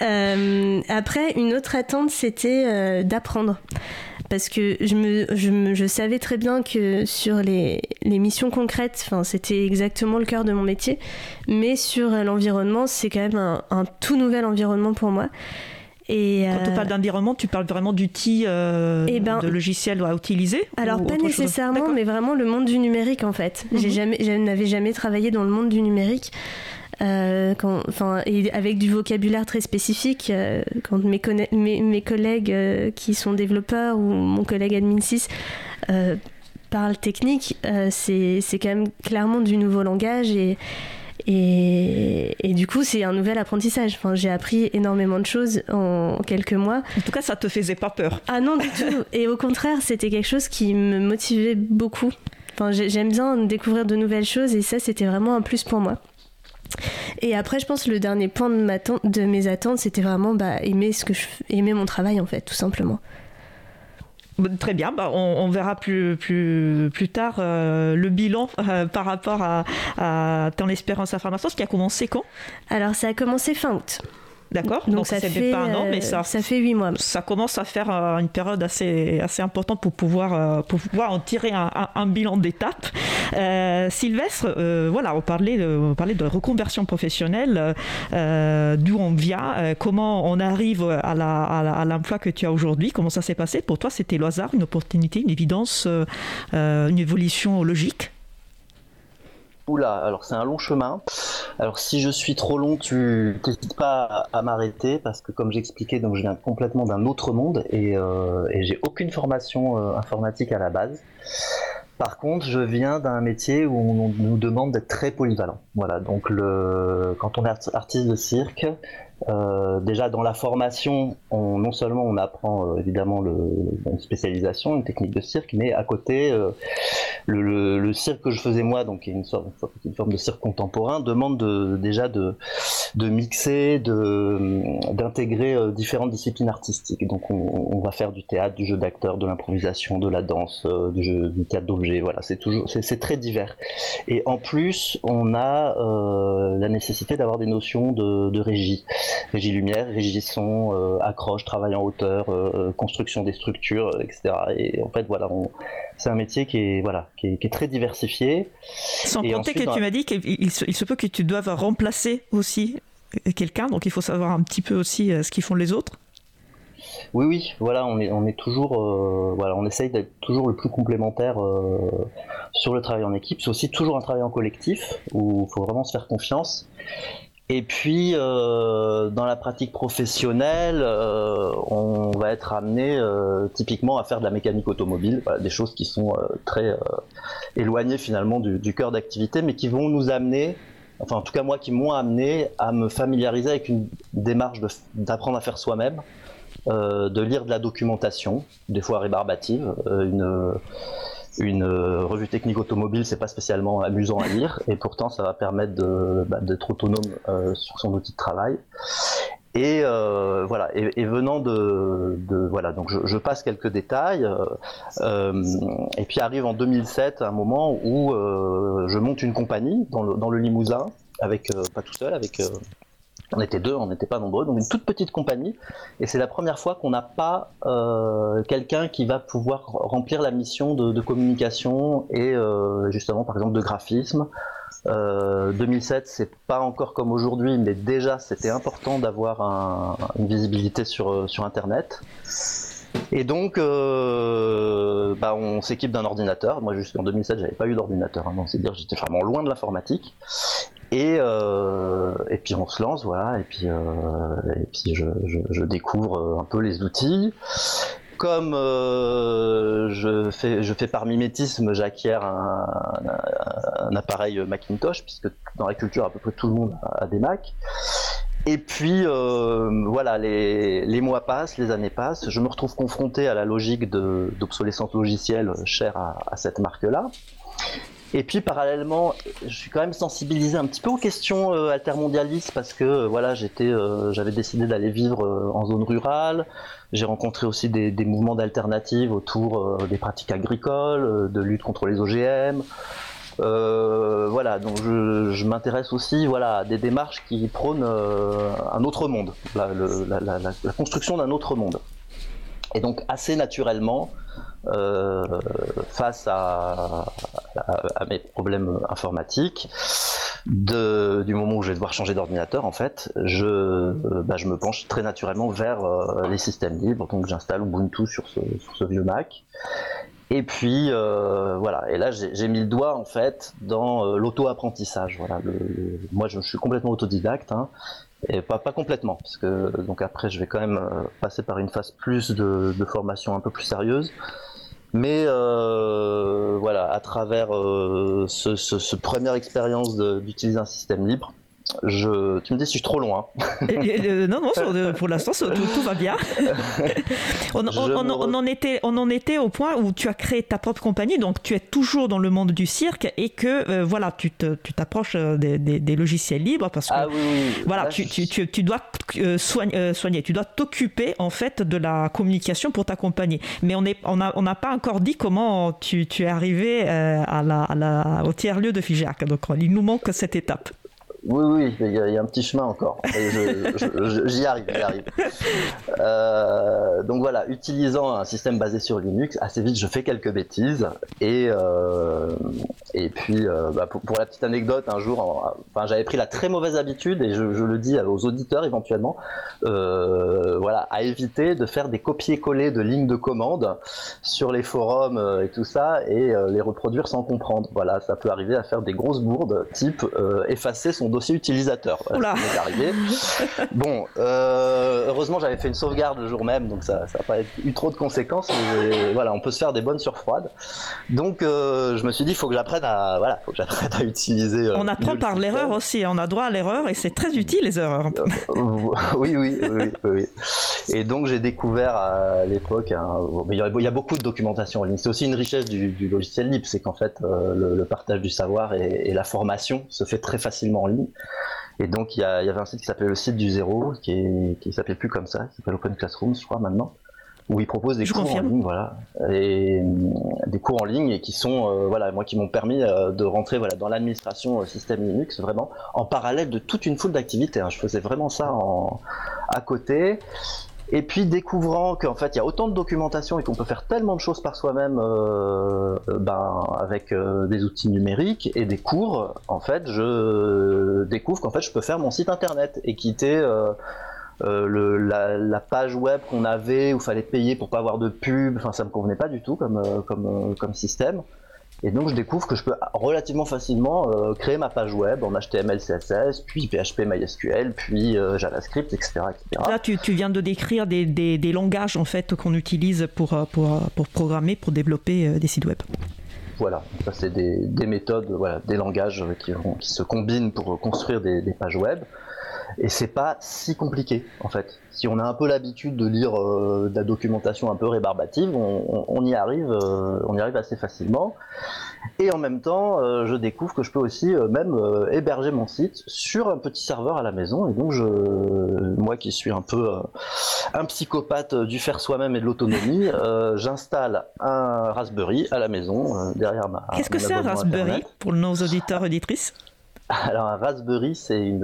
Euh, après, une autre attente, c'était euh, d'apprendre. Parce que je, me, je, je, savais très bien que sur les, les missions concrètes, c'était exactement le cœur de mon métier. Mais sur l'environnement, c'est quand même un, un, tout nouvel environnement pour moi. Et Quand tu parles d'environnement, tu parles vraiment d'outils, euh, eh ben, de logiciels à utiliser Alors, pas nécessairement, mais vraiment le monde du numérique en fait. Mhm. jamais, je n'avais jamais travaillé dans le monde du numérique. Euh, quand, et avec du vocabulaire très spécifique. Euh, quand mes, mes, collègues euh, qui sont développeurs ou mon collègue admin 6 parlent technique, c'est quand même clairement du nouveau langage et, et, et, du coup, c'est un nouvel apprentissage. Enfin, j'ai appris énormément de choses en quelques mois. En tout cas, ça te faisait pas peur Ah non, du tout. Et au contraire, c'était quelque chose qui me motivait beaucoup. Enfin, j'aime bien découvrir de nouvelles choses et ça, c'était vraiment un plus pour moi. Et après, je pense que le dernier point de, ma de mes attentes, c'était vraiment bah, aimer, ce que je, aimer mon travail, en fait, tout simplement. Très bien, bah, on, verra plus, plus, plus tard euh, le bilan euh, par rapport à, ton expérience à ce qui a commencé quand? Alors ça a commencé fin août. D'accord Donc, ça, fait pas un an, mais ça, ça fait huit mois. Ça commence à faire euh, une période assez, assez importante pour pouvoir, euh, pour pouvoir en tirer un, un, bilan d'étape. Euh, Sylvestre, voilà, on parlait, de, on parlait de reconversion professionnelle, d'où on vient, comment on arrive à l'emploi que tu as aujourd'hui, comment ça s'est passé? Pour toi, c'était le hasard, une opportunité, une évidence, une évolution logique? Oula, alors c'est un long chemin. Alors si je suis trop long, tu n'hésites pas à, m'arrêter parce que comme j'expliquais, donc je viens complètement d'un autre monde et, euh, j'ai aucune formation euh, informatique à la base. Par contre, je viens d'un métier où on nous demande d'être très polyvalent. Voilà, donc le, quand on est artiste de cirque, euh, déjà dans la formation, on, non seulement on apprend euh, évidemment le, une spécialisation, une technique de cirque, mais à côté, euh, le, le, cirque que je faisais moi, donc une, sorte, une forme de cirque contemporain, demande de, déjà de, de mixer, d'intégrer différentes disciplines artistiques. Donc on, on, va faire du théâtre, du jeu d'acteur, de l'improvisation, de la danse, du, jeu, du théâtre d'objets. Voilà, c'est toujours, c'est très divers. Et en plus, on a la nécessité d'avoir des notions de, de régie régie lumière, régie son, euh, accroche, travail en hauteur, euh, euh, construction des structures, etc. Et en fait, voilà, c'est un métier qui est, voilà, qui est, très diversifié. Sans compter que tu m'as dit qu'il se, il se peut que tu doives remplacer aussi quelqu'un, donc il faut savoir un petit peu aussi ce qu'ils font les autres. Oui, oui, voilà, on est, on est toujours, voilà, on essaye d'être toujours le plus complémentaire sur le travail en équipe. C'est aussi toujours un travail en collectif où il faut vraiment se faire confiance. Et puis, euh, dans la pratique professionnelle, euh, on va être amené euh, typiquement à faire de la mécanique automobile, des choses qui sont très éloignées finalement du, cœur d'activité, mais qui vont nous amener, enfin en tout cas moi qui m'ont amené à me familiariser avec une démarche d'apprendre à faire soi-même, de lire de la documentation, des fois rébarbative, une une euh, revue technique automobile, c'est pas spécialement amusant à lire, et pourtant ça va permettre bah, d'être autonome euh, sur son outil de travail. Et euh, voilà. Et, venant de, voilà, donc je, passe quelques détails. et puis arrive en 2007 un moment où je monte une compagnie dans le, dans le Limousin, avec pas tout seul, avec on était deux, on n'était pas nombreux, donc une toute petite compagnie. Et c'est la première fois qu'on n'a pas euh, quelqu'un qui va pouvoir remplir la mission de, communication et euh, justement, par exemple, de graphisme. Euh, 2007, c'est pas encore comme aujourd'hui, mais déjà c'était important d'avoir une visibilité sur, sur Internet. Et donc, euh, bah, on s'équipe d'un ordinateur. Moi, jusqu'en 2007, j'avais pas eu d'ordinateur. Hein, c'est dire j'étais vraiment loin de l'informatique. Et, euh, et puis on se lance, voilà, et puis, euh, je, découvre un peu les outils. Comme euh, je, fais, par mimétisme, j'acquiers un, appareil Macintosh, puisque dans la culture, à peu près tout le monde a, des Mac. Et puis euh, voilà, les, mois passent, les années passent, je me retrouve confronté à la logique d'obsolescence logicielle chère à cette marque-là. Et puis parallèlement, je suis quand même sensibilisé un petit peu aux questions altermondialistes parce que voilà, j'étais, j'avais décidé d'aller vivre en zone rurale. J'ai rencontré aussi des, mouvements d'alternatives autour des pratiques agricoles, de lutte contre les OGM. Euh, voilà, donc je, m'intéresse aussi voilà, à des démarches qui prônent euh, un autre monde, la, construction d'un autre monde. Et donc assez naturellement, euh, face à, mes problèmes informatiques, du moment où je vais devoir changer d'ordinateur, en fait, je, bah, me penche très naturellement vers les systèmes libres. Donc j'installe Ubuntu sur ce, vieux Mac. Et puis euh, voilà, et là j'ai mis le doigt en fait dans euh, l'auto-apprentissage. Moi je, suis complètement autodidacte, hein, et pas, pas complètement, parce que donc après je vais quand même euh, passer par une phase plus de, formation un peu plus sérieuse. Mais voilà, à travers ce, ce, première expérience d'utiliser un système libre, je, tu me dis si je suis trop loin. Euh, non, non, pour l'instant, tout, va bien. on, en était, on en était au point où tu as créé ta propre compagnie, donc tu es toujours dans le monde du cirque et que euh, voilà, tu t'approches euh, des, logiciels libres parce que ah voilà, tu, tu, tu, dois soigner, soigner, tu dois t'occuper en fait de la communication pour ta compagnie. Mais on n'a on on pas encore dit comment tu, es arrivé à la, à la, au tiers-lieu de Figeac. Donc il nous manque cette étape. Oui, oui, il y, a, un petit chemin encore. J'y arrive, j'y arrive. Euh, donc voilà, utilisant un système basé sur Linux, assez vite je fais quelques bêtises. Et, euh, et puis, euh, bah, pour, la petite anecdote, un jour, enfin, j'avais pris la très mauvaise habitude, et je, le dis aux auditeurs éventuellement, voilà, à éviter de faire des copier-coller de lignes de commande sur les forums et tout ça, et les reproduire sans comprendre. Voilà, ça peut arriver à faire des grosses bourdes, type effacer son dossier utilisateur. arrivé. bon, euh, heureusement j'avais fait une sauvegarde le jour même, donc ça n'a pas eu trop de conséquences. Mais voilà, on peut se faire des bonnes surfroides. Donc euh, je me suis dit, il faut que j'apprenne à, voilà, faut que j'apprenne à utiliser. Euh, on apprend par l'erreur aussi, on a droit à l'erreur et c'est très utile les erreurs. oui, oui, oui, oui, Et donc j'ai découvert à l'époque, il, y a beaucoup de documentation en ligne. C'est aussi une richesse du, logiciel libre, c'est qu'en fait le, partage du savoir et, et la formation se fait très facilement en ligne. Et donc, il y, avait un site qui s'appelait le site du zéro, qui, est, qui s'appelait plus comme ça, qui s'appelle Open Classroom, je crois, maintenant, où ils proposent des cours en ligne, voilà, et, des cours en ligne et qui sont, euh, voilà, moi qui m'ont permis euh, de rentrer, voilà, dans l'administration euh, système Linux, vraiment, en parallèle de toute une foule d'activités. Hein. Je faisais vraiment ça en, à côté. Et puis découvrant qu'en fait il y a autant de documentation et qu'on peut faire tellement de choses par soi-même euh, ben, avec euh, des outils numériques et des cours, en fait je découvre qu'en fait je peux faire mon site internet et quitter euh, le, la, page web qu'on avait où fallait payer pour pas avoir de pub. Enfin ça me convenait pas du tout comme, comme, comme système. Et donc je découvre que je peux relativement facilement euh, créer ma page web en HTML, CSS, puis PHP, MySQL, puis euh, JavaScript, etc., Là, tu, tu, viens de décrire des, des, des langages en fait qu'on utilise pour, euh, pour, pour, programmer, pour développer des sites web. Voilà, ça c'est des, des, méthodes, voilà, des langages qui, qui, se combinent pour construire des pages web. Et c'est pas si compliqué en fait. Si on a un peu l'habitude de lire euh, de la documentation un peu rébarbative, on, y arrive, euh, on y arrive assez facilement. Et en même temps, euh, je découvre que je peux aussi même héberger mon site sur un petit serveur à la maison. Et donc, je, moi qui suis un peu un psychopathe du faire soi-même et de l'autonomie, j'installe un Raspberry à la maison derrière ma. Qu'est-ce que c'est un Raspberry pour nos auditeurs auditrices? Alors un Raspberry, c'est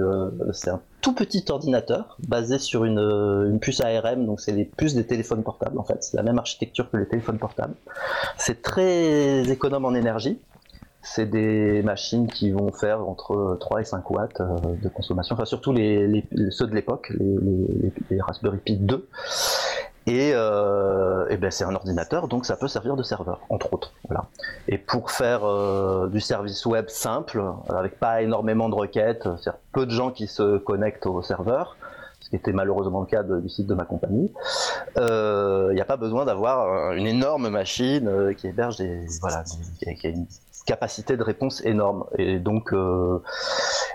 un tout petit ordinateur basé sur une, puce ARM, donc c'est les puces des téléphones portables en fait. C'est la même architecture que les téléphones portables. C'est très économe en énergie. C'est des machines qui vont faire entre 3 et 5 watts euh, de consommation, enfin surtout les, ceux de l'époque, les, Raspberry Pi 2. Et, euh, et ben c'est un ordinateur, donc ça peut servir de serveur, entre autres. Voilà. Et pour faire euh, du service web simple, avec pas énormément de requêtes, c'est peu de gens qui se connectent au serveur, ce qui était malheureusement le cas du site de ma compagnie, il euh, n'y a pas besoin d'avoir une énorme machine euh, qui héberge des voilà, qui, a une capacité de réponse énorme. Et donc, euh,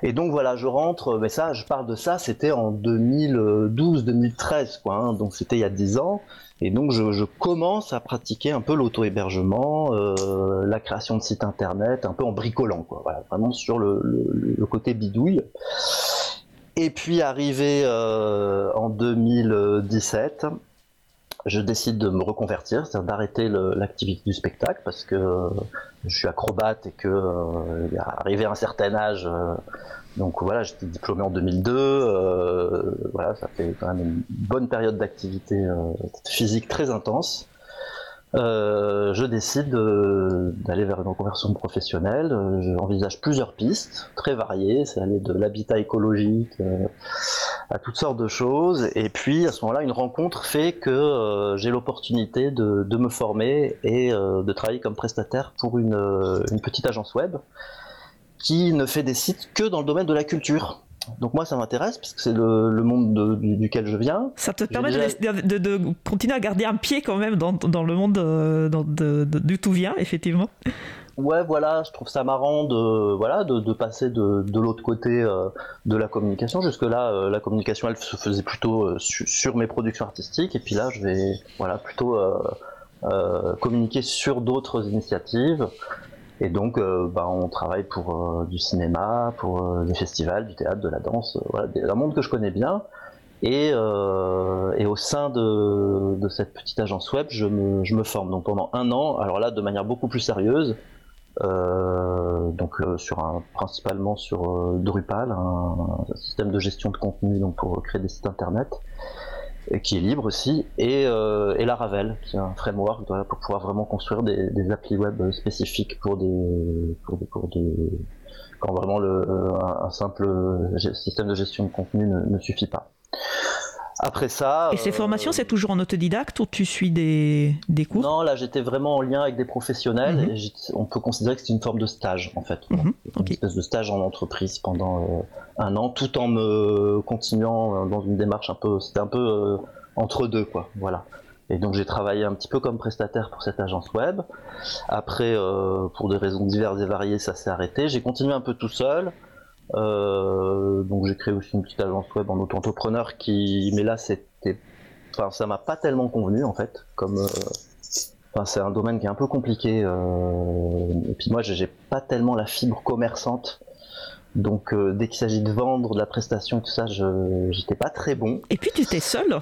Et voilà, je rentre, mais ça, je parle de ça, c'était en 2012-2013, quoi. Hein. donc c'était il y a 10 ans. Et donc je, commence à pratiquer un peu l'auto-hébergement, euh, la création de sites internet, un peu en bricolant, quoi. Vraiment sur le, côté bidouille. Et puis arrivé euh, en 2017, je décide de me reconvertir, c'est-à-dire d'arrêter l'activité du spectacle parce que euh, je suis acrobate et que euh, arrivé à un certain âge, euh, donc voilà, j'étais diplômé en 2002, voilà, ça fait quand même une bonne période d'activité physique très intense. Euh, je décide d'aller vers une reconversion professionnelle. Euh, j'envisage plusieurs pistes très variées. C'est aller de l'habitat écologique euh, à toutes sortes de choses. Et puis à ce moment-là, une rencontre fait que j'ai l'opportunité de, de, me former et de travailler comme prestataire pour une, une petite agence web qui ne fait des sites que dans le domaine de la culture. Donc moi, ça m'intéresse parce que c'est le, monde duquel je viens. Ça te permet de, continuer à garder un pied quand même dans, le monde du tout vient, effectivement. Ouais, voilà, je trouve ça marrant de voilà de, passer de, l'autre côté euh, de la communication. Jusque là, euh, la communication, elle se faisait plutôt euh, sur mes productions artistiques, et puis là, je vais voilà plutôt communiquer sur d'autres initiatives. Et donc, euh, bah, on travaille pour euh, du cinéma, pour euh, des festivals, du théâtre, de la danse, voilà, un monde que je connais bien. Et, et au sein de, de, cette petite agence web, je me, je me, forme. Donc pendant un an, alors là, de manière beaucoup plus sérieuse, donc sur un, principalement sur Drupal, un, système de gestion de contenu donc pour créer des sites internet qui est libre aussi, et, euh, et Laravel, qui est un framework pour pouvoir vraiment construire des, des applis web spécifiques pour des, pour pour des quand vraiment le, un, simple système de gestion de contenu ne suffit pas. Après ça. Et ces formations, c'est toujours en autodidacte ou tu suis des, des cours Non, là j'étais vraiment en lien avec des professionnels mhm. et on peut considérer que c'est une forme de stage en fait. Mhm. Une espèce de stage en entreprise pendant euh, un an tout en me continuant euh, dans une démarche un peu. C'était un peu euh, entre deux quoi. Voilà. Et donc j'ai travaillé un petit peu comme prestataire pour cette agence web. Après, pour des raisons diverses et variées, ça s'est arrêté. J'ai continué un peu tout seul. Euh, donc j'ai créé aussi une petite agence web en auto-entrepreneur qui, mais là c'était, enfin ça m'a pas tellement convenu en fait, comme, euh, enfin c'est un domaine qui est un peu compliqué. Euh, et puis moi j'ai pas tellement la fibre commerçante. Donc dès qu'il s'agit de vendre, de la prestation, tout ça, je j'étais pas très bon. Et puis tu étais seul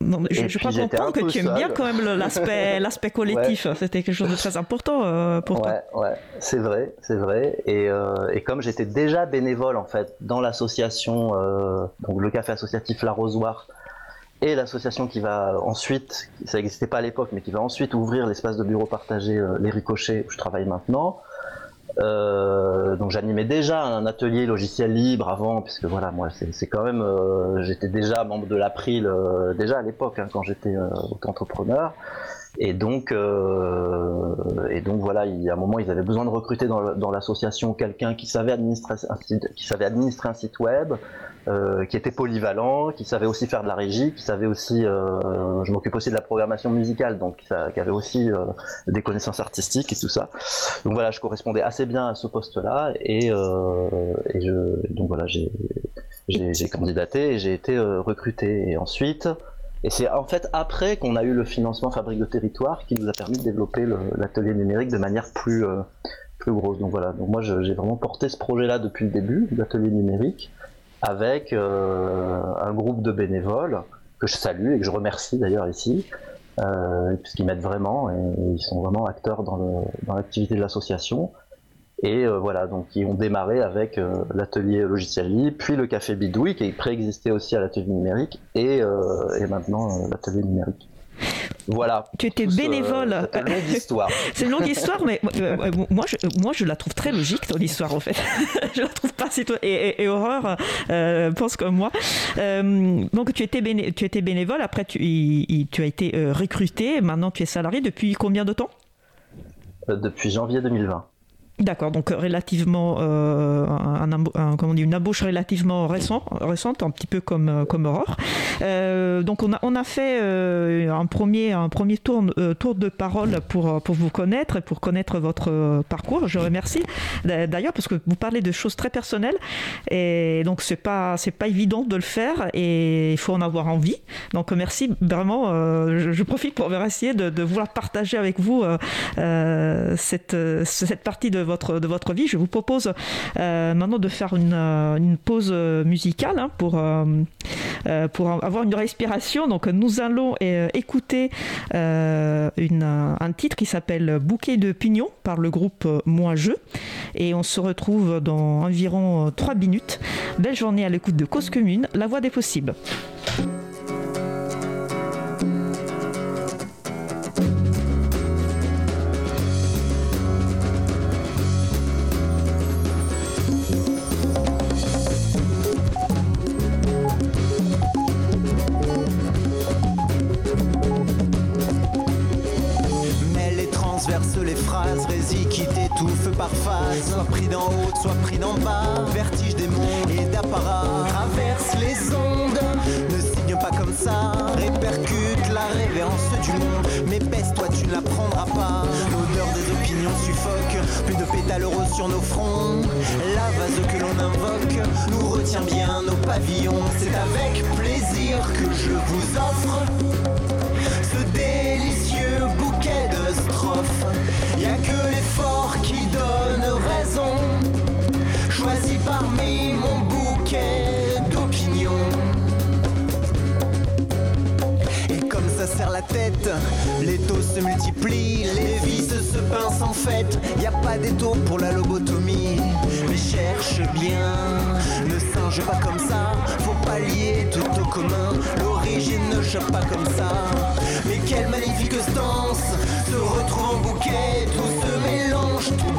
non, je, je crois comprendre que tu aimes bien quand même l'aspect, l'aspect collectif. C'était quelque chose de très important euh, pour toi. Ouais, c'est vrai, c'est vrai. Et, euh, et comme j'étais déjà bénévole en fait dans l'association, euh, donc le café associatif L'Arrosoir, et l'association qui va ensuite, ça n'existait pas à l'époque, mais qui va ensuite ouvrir l'espace de bureau partagé Les Ricochets où je travaille maintenant. Euh, donc j'animais déjà un atelier logiciel libre avant, puisque voilà, moi c'est quand même, euh, j'étais déjà membre de l'April euh, déjà à l'époque hein, quand j'étais entrepreneur. Et donc, et donc voilà, il y a un moment, ils avaient besoin de recruter dans l'association quelqu'un qui savait administrer un site web, euh, qui était polyvalent, qui savait aussi faire de la régie, qui savait aussi, euh, je m'occupe aussi de la programmation musicale, donc qui avait aussi euh, des connaissances artistiques et tout ça. Donc voilà, je correspondais assez bien à ce poste-là et, donc voilà, j'ai candidaté et j'ai été recruté. Et ensuite, et c'est en fait après qu'on a eu le financement Fabrique de Territoire qui nous a permis de développer l'atelier numérique de manière plus plus grosse. Donc voilà, donc moi j'ai vraiment porté ce projet-là depuis le début, l'atelier numérique avec euh, un groupe de bénévoles que je salue et que je remercie d'ailleurs ici, euh, puisqu'ils m'aident vraiment et, ils sont vraiment acteurs dans l'activité de l'association. Et euh, voilà, donc ils ont démarré avec euh, l'atelier logiciel libre, puis le café Bidouille qui préexistait aussi à l'atelier numérique et, et maintenant l'atelier numérique. Voilà. Tu étais bénévole. C'est une longue histoire. c'est une longue histoire, mais euh, euh, moi, je, moi, je la trouve très logique, ton histoire, en fait. je la trouve pas si toi. Et, et, Aurore euh, pense comme moi. donc, tu étais, tu étais bénévole, après, tu, tu as été recruté, maintenant, tu es salarié depuis combien de temps? Depuis janvier 2020. D'accord, donc relativement, euh, un, comment on dit, une embauche relativement récent, récente, un petit peu comme, euh, comme Aurore. Euh, donc on a, on a fait un, premier, un premier tour, tour de parole pour, pour vous connaître et pour connaître votre parcours. Je remercie d'ailleurs parce que vous parlez de choses très personnelles et donc c'est pas, c'est pas évident de le faire et il faut en avoir envie. Donc merci vraiment, je, profite pour essayer de, de vouloir partager avec vous cette, cette partie de votre, de votre vie. Je vous propose euh, maintenant de faire une, euh, pause musicale hein, pour, euh, avoir une respiration. Donc nous allons écouter un titre qui s'appelle Bouquet de pignons par le groupe Moi Je. Et on se retrouve dans environ 3 minutes. Belle journée à l'écoute de Cause Commune, la voix des possibles. Soit pris d'en haut, soit pris d'en bas. Vertige des mondes et d'apparat. Traverse les ondes, ne signe pas comme ça. Répercute la révérence du monde. Mais baisse-toi, tu ne l'apprendras pas. L'odeur des opinions suffoque. Plus de pétales roses sur nos fronts. La vase que l'on invoque nous retient bien nos pavillons. C'est avec plaisir que je vous offre ce délicieux bouquet de strophes. Donnent raison. Choisis parmi mon bouquet d'opinions. Et comme ça serre la tête, les taux se multiplient, les vis se pincent en fait. Y a pas d'étau pour la lobotomie. Mais cherche bien, ne singe pas comme ça. Faut pas lier tout au commun. L'origine ne chope pas comme ça. Mais quelle magnifique stance se retrouve en bouquet, tout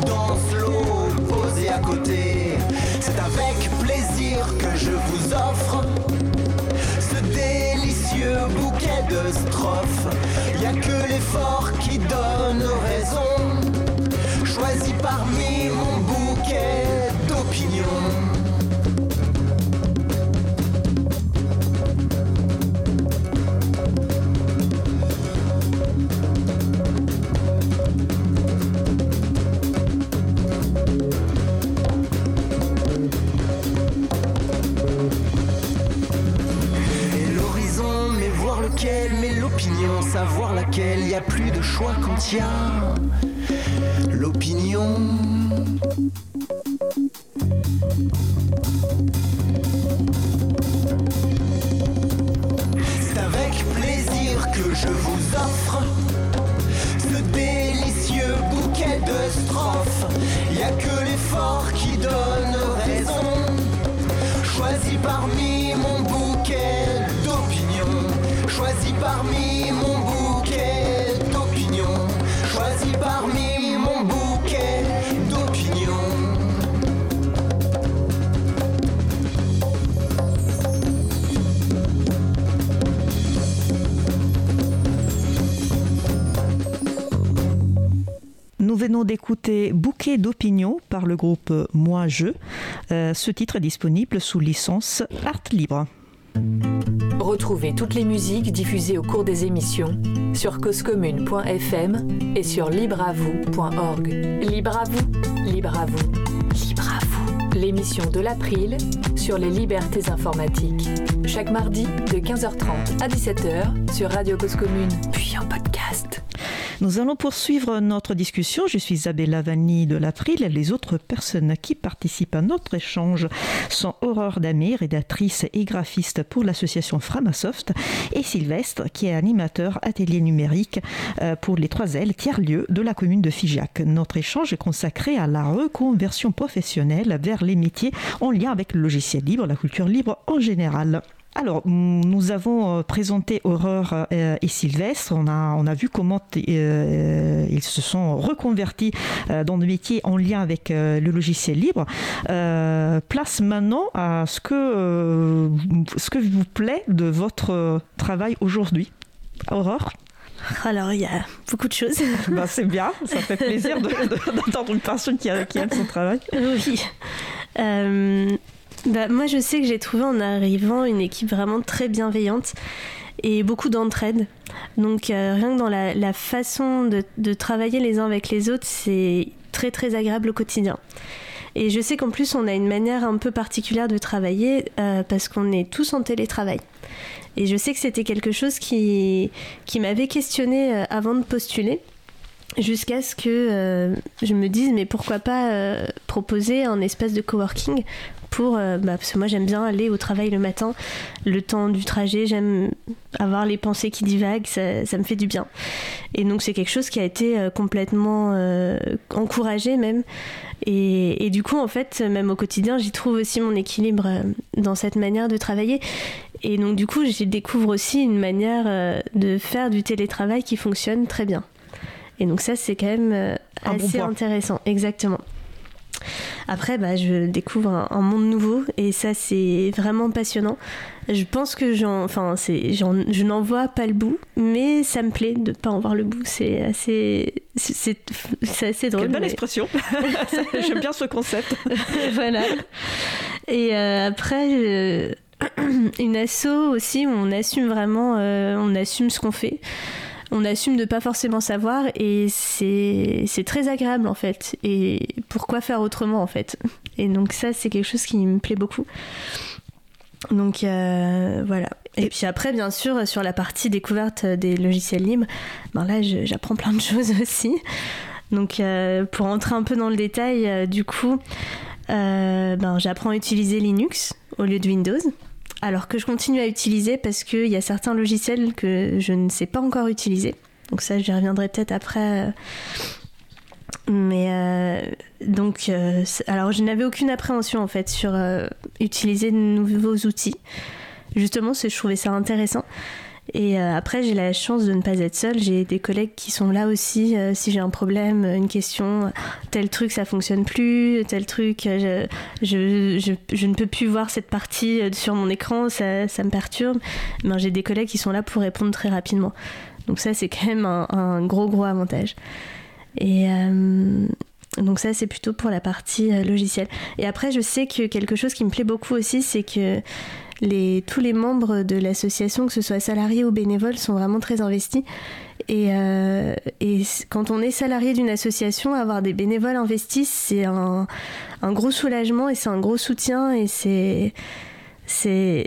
danse l'eau posée à côté. C'est avec plaisir que je vous offre ce délicieux bouquet de strophes. Y a que l'effort qui donne raison. Choisis parmi mon bouquet d'opinions. Savoir laquelle, y a plus de choix quand y a l'opinion. D'écouter Bouquet d'opinions par le groupe Moi Je. Euh, ce titre est disponible sous licence Art Libre. Retrouvez toutes les musiques diffusées au cours des émissions sur causecommune.fm et sur libreavoue.org. Libre à vous, libre à vous, libre à vous. L'émission de l'April sur les libertés informatiques. Chaque mardi de 15h30 à 17h sur Radio Cause Commune, puis en podcast. Nous allons poursuivre notre discussion. Je suis Isabella Vanni de l'April. Les autres personnes qui participent à notre échange sont Aurore Damé, rédactrice et graphiste pour l'association Framasoft, et Sylvestre, qui est animateur atelier numérique euh, pour les trois L tiers-lieux de la commune de Figeac. Notre échange est consacré à la reconversion professionnelle vers les métiers en lien avec le logiciel libre, la culture libre en général. Alors, nous avons euh, présenté Aurore euh, et Sylvestre. On a, on a vu comment euh, ils se sont reconvertis dans des métiers en lien avec le logiciel libre. place maintenant à ce que, ce que vous plaît de votre travail aujourd'hui. Aurore? Alors, il y a beaucoup de choses. Ben, c'est bien, ça fait plaisir d'entendre une personne qui, a, qui aime son travail. Oui. Bah, moi, je sais que j'ai trouvé en arrivant une équipe vraiment très bienveillante et beaucoup d'entraide. Donc, euh, rien que dans la, façon de, de, travailler les uns avec les autres, c'est très très agréable au quotidien. Et je sais qu'en plus, on a une manière un peu particulière de travailler euh, parce qu'on est tous en télétravail. Et je sais que c'était quelque chose qui, qui m'avait questionné euh, avant de postuler jusqu'à ce que euh, je me dise mais pourquoi pas euh, proposer un espace de coworking pour bah, parce que moi j'aime bien aller au travail le matin le temps du trajet j'aime avoir les pensées qui divaguent ça, ça, me fait du bien. Et donc c'est quelque chose qui a été complètement encouragé même. Et, et, du coup en fait même au quotidien j'y trouve aussi mon équilibre dans cette manière de travailler. Et donc du coup, j'y découvre aussi une manière euh, de faire du télétravail qui fonctionne très bien. Et donc ça, c'est quand même euh, assez intéressant. Exactement. Après, bah, je découvre un, un, monde nouveau et ça, c'est vraiment passionnant. Je pense que j'en, enfin, c'est, j'en, je n'en vois pas le bout, mais ça me plaît de ne pas en voir le bout. C'est assez, c'est, c'est assez drôle. Quelle belle mais... expression. J'aime bien ce concept. voilà. Et euh, après. Une asso aussi où on assume vraiment, euh, on assume ce qu'on fait. On assume de pas forcément savoir et c'est très agréable en fait. Et pourquoi faire autrement en fait? Et donc ça c'est quelque chose qui me plaît beaucoup. Donc euh, voilà. Et puis après, bien sûr, sur la partie découverte des logiciels libres, ben là, j'apprends plein de choses aussi. Donc euh, pour entrer un peu dans le détail, euh, du coup, ben, j'apprends à utiliser Linux au lieu de Windows alors que je continue à utiliser parce qu'il y a certains logiciels que je ne sais pas encore utiliser. Donc ça, j'y reviendrai peut-être après. Mais euh, donc, euh, alors je n'avais aucune appréhension en fait sur euh, utiliser de nouveaux outils. Justement, je trouvais ça intéressant. Et euh, après, j'ai la chance de ne pas être seule. J'ai des collègues qui sont là aussi. Euh, si j'ai un problème, une question, tel truc ça fonctionne plus, tel truc, je, je, ne peux plus voir cette partie euh, sur mon écran, ça, me perturbe. Ben, j'ai des collègues qui sont là pour répondre très rapidement. Donc ça, c'est quand même un, gros, gros avantage. Et euh, donc ça, c'est plutôt pour la partie euh, logicielle. Et après, je sais que quelque chose qui me plaît beaucoup aussi, c'est que tous les membres de l'association, que ce soit salariés ou bénévoles, sont vraiment très investis. Et, euh, quand on est salarié d'une association, avoir des bénévoles investis, c'est un, gros soulagement et c'est un gros soutien et c'est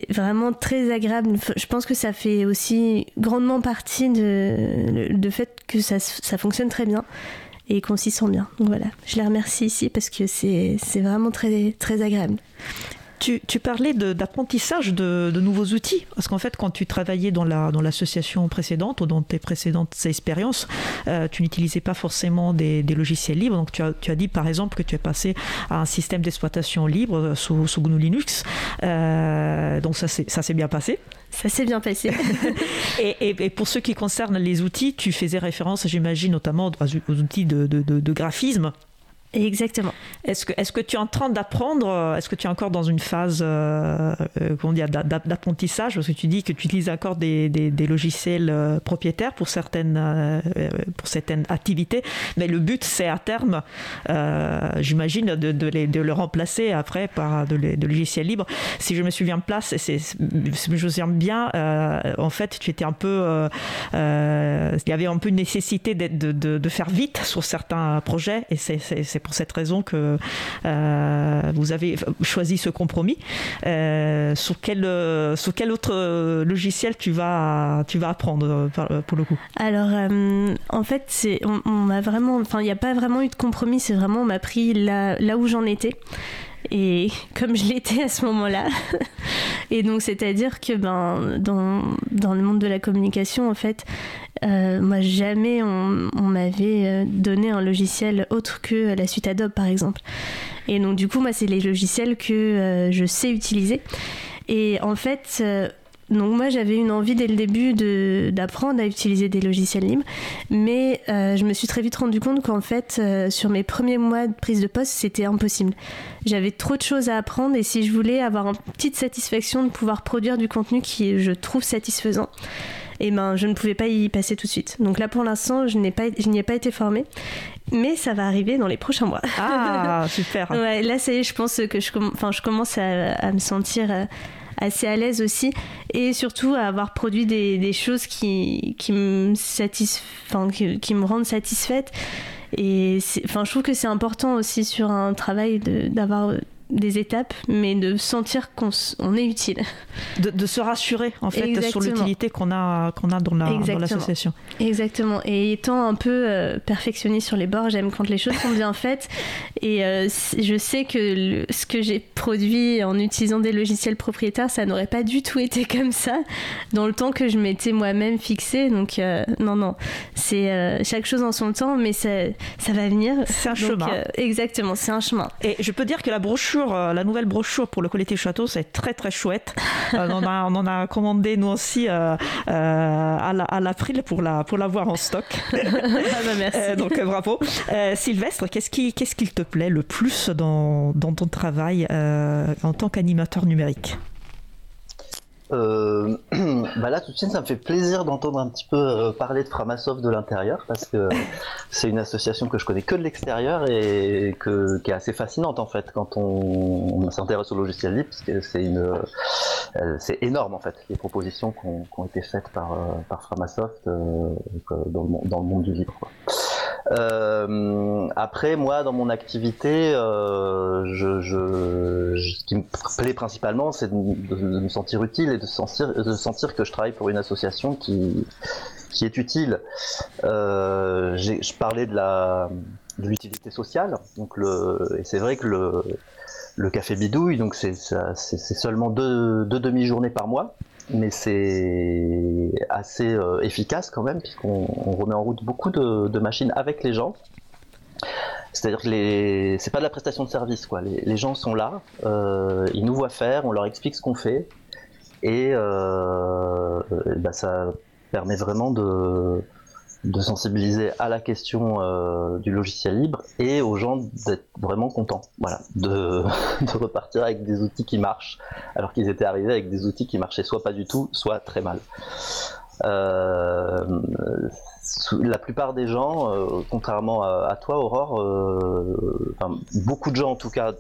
vraiment très agréable. Je pense que ça fait aussi grandement partie de, de fait que ça, ça fonctionne très bien et qu'on s'y sent bien. Donc voilà, je les remercie ici parce que c'est vraiment très, très agréable. Tu, tu, parlais d'apprentissage de, de, de, nouveaux outils, parce qu'en fait, quand tu travaillais dans l'association la, dans précédente ou dans tes précédentes expériences, euh, tu n'utilisais pas forcément des, des, logiciels libres. Donc, tu as, tu as, dit par exemple que tu es passé à un système d'exploitation libre sous, sous, GNU Linux. Euh, donc, ça s'est bien passé. Ça s'est bien passé. et, et, et, pour ce qui concerne les outils, tu faisais référence, j'imagine, notamment aux outils de, de graphisme. Exactement. Est-ce que, est que tu es en train d'apprendre Est-ce que tu es encore dans une phase euh, d'apprentissage? Parce que tu dis que tu utilises encore des, des, logiciels euh, propriétaires pour certaines, euh, pour certaines activités, mais le but c'est à terme, euh, j'imagine, de, de, de, le remplacer après par de, de, logiciels libres. Si je me souviens place, c'est, je me souviens bien, euh, en fait, tu étais un peu, il y avait un peu une nécessité de, de, de, faire vite sur certains projets, et c'est pour cette raison que euh, vous avez choisi ce compromis. Euh, sur, quel, euh, sur quel autre logiciel tu vas, tu vas apprendre pour le coup? Alors, en fait, c'est, on, on il n'y a pas vraiment eu de compromis, c'est vraiment, on m'a pris là, là où j'en étais et comme je l'étais à ce moment-là. et donc, c'est-à-dire que ben, dans, dans le monde de la communication, en fait, euh, moi, jamais on, m'avait donné un logiciel autre que la suite Adobe, par exemple. Et donc, du coup, moi, c'est les logiciels que euh, je sais utiliser. Et en fait, euh, donc moi j'avais une envie dès le début d'apprendre à utiliser des logiciels libres, mais euh, je me suis très vite rendu compte qu'en fait euh, sur mes premiers mois de prise de poste c'était impossible. J'avais trop de choses à apprendre et si je voulais avoir une petite satisfaction de pouvoir produire du contenu qui je trouve satisfaisant, et ben je ne pouvais pas y passer tout de suite. Donc là pour l'instant, je n'ai pas, je n'y ai pas été formée, mais ça va arriver dans les prochains mois. Ah super. ouais, là ça y est, je pense que je, commence à, à me sentir assez à l'aise aussi et surtout à avoir produit des, choses qui, qui, me enfin, qui, me rendent satisfaite. Et enfin, je trouve que c'est important aussi sur un travail d'avoir des étapes, mais de sentir qu'on est utile. De, se rassurer en fait sur l'utilité qu'on a, qu'on a dans l'association. Exactement. Et étant un peu euh, perfectionniste sur les bords, j'aime quand les choses sont bien faites. Et euh, je sais que ce que j'ai produit en utilisant des logiciels propriétaires, ça n'aurait pas du tout été comme ça dans le temps que je m'étais moi-même fixé. Donc euh, non, non, c'est chaque chose en son temps, mais ça, ça va venir. C'est un chemin. exactement, c'est un chemin. Et je peux dire que la brochure euh, la nouvelle brochure pour le collectif Château, c'est très très chouette. Euh, on, en a, commandé nous aussi euh, à l'April pour la, pour l'avoir en stock. ah bah merci. donc bravo. Sylvestre, qu'est-ce qui, qu'est-ce qu'il te plaît le plus dans, dans ton travail en tant qu'animateur numérique? Euh, bah là tout de suite ça me fait plaisir d'entendre un petit peu euh, parler de Framasoft de l'intérieur parce que c'est une association que je connais que de l'extérieur et qui est assez fascinante en fait quand on, s'intéresse au logiciel libre parce que c'est une euh, c'est énorme en fait les propositions qui ont, été faites par, par Framasoft dans, le, monde du libre. Euh, après, moi, dans mon activité, euh, je, je, ce qui me plaît principalement, c'est de, me sentir utile et de sentir, que je travaille pour une association qui, qui est utile. Euh, je parlais de la de l'utilité sociale, donc le, et c'est vrai que le, le café bidouille, donc c'est seulement deux, deux demi-journées par mois mais c'est assez euh, efficace quand même, puisqu'on remet en route beaucoup de, machines avec les gens. C'est-à-dire que les... c'est pas de la prestation de service, quoi. Les, gens sont là, euh, ils nous voient faire, on leur explique ce qu'on fait, et euh, bah, ça permet vraiment de, de sensibiliser à la question euh, du logiciel libre et aux gens d'être vraiment contents, voilà, de, repartir avec des outils qui marchent, alors qu'ils étaient arrivés avec des outils qui marchaient soit pas du tout, soit très mal. Euh, la plupart des gens, euh, contrairement à, toi, Aurore, euh, beaucoup de gens en tout cas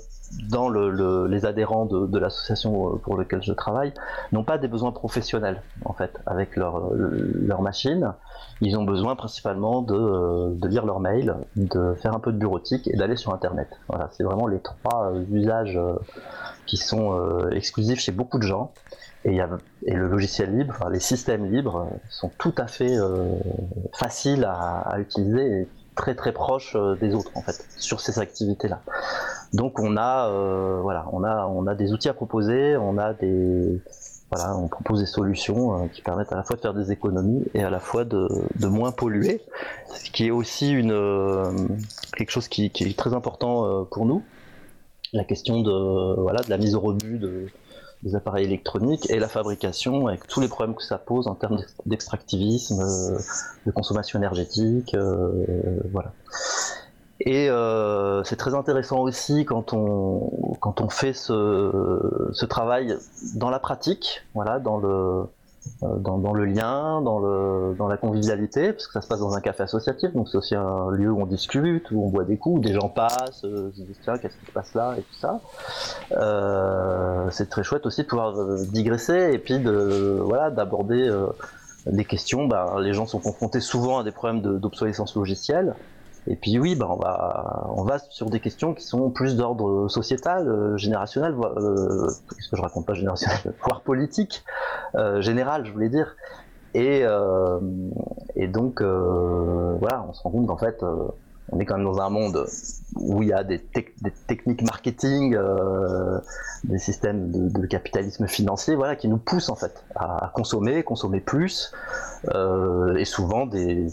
dans le, les adhérents de, l'association pour laquelle je travaille, n'ont pas des besoins professionnels en fait avec leur, machine ils ont besoin principalement euh, de, lire leur mail, de faire un peu de bureautique et d'aller sur Internet. Voilà, c'est vraiment les trois euh, usages euh, qui sont exclusifs chez beaucoup de gens. Et, et le logiciel libre, enfin, les systèmes libres sont tout à fait faciles à, utiliser et très très proches des autres en fait sur ces activités-là. Donc on a voilà, on a on a des outils à proposer, on a des voilà, on propose des solutions euh, qui permettent à la fois de faire des économies et à la fois de, moins polluer, ce qui est aussi une, euh, quelque chose qui, est très important euh, pour nous. La question de, voilà, de la mise au rebut des appareils électroniques et la fabrication avec tous les problèmes que ça pose en termes d'extractivisme, de consommation énergétique, voilà. Et euh, c'est très intéressant aussi quand on, quand on fait ce, ce travail dans la pratique, voilà, dans le, euh, dans, dans, le lien, dans, le, dans la convivialité, parce que ça se passe dans un café associatif, donc c'est aussi un lieu où on discute, où on boit des coups, où des gens passent, euh, tiens, qu'est-ce qui se passe là, et tout ça. Euh, c'est très chouette aussi de pouvoir euh, digresser et puis de voilà d'aborder des questions. Ben, les gens sont confrontés souvent à des problèmes d'obsolescence logicielle. Et puis oui, bah on va on va sur des questions qui sont plus d'ordre sociétal, euh, générationnel, euh, qu'est-ce que je raconte pas générationnel, voire politique, euh, général, je voulais dire. Et euh, et donc euh, voilà, on se rend compte qu'en fait on est quand même dans un monde où il y a des, techniques marketing, des systèmes de, capitalisme financier, voilà, qui nous poussent en fait à, consommer, consommer plus, et souvent des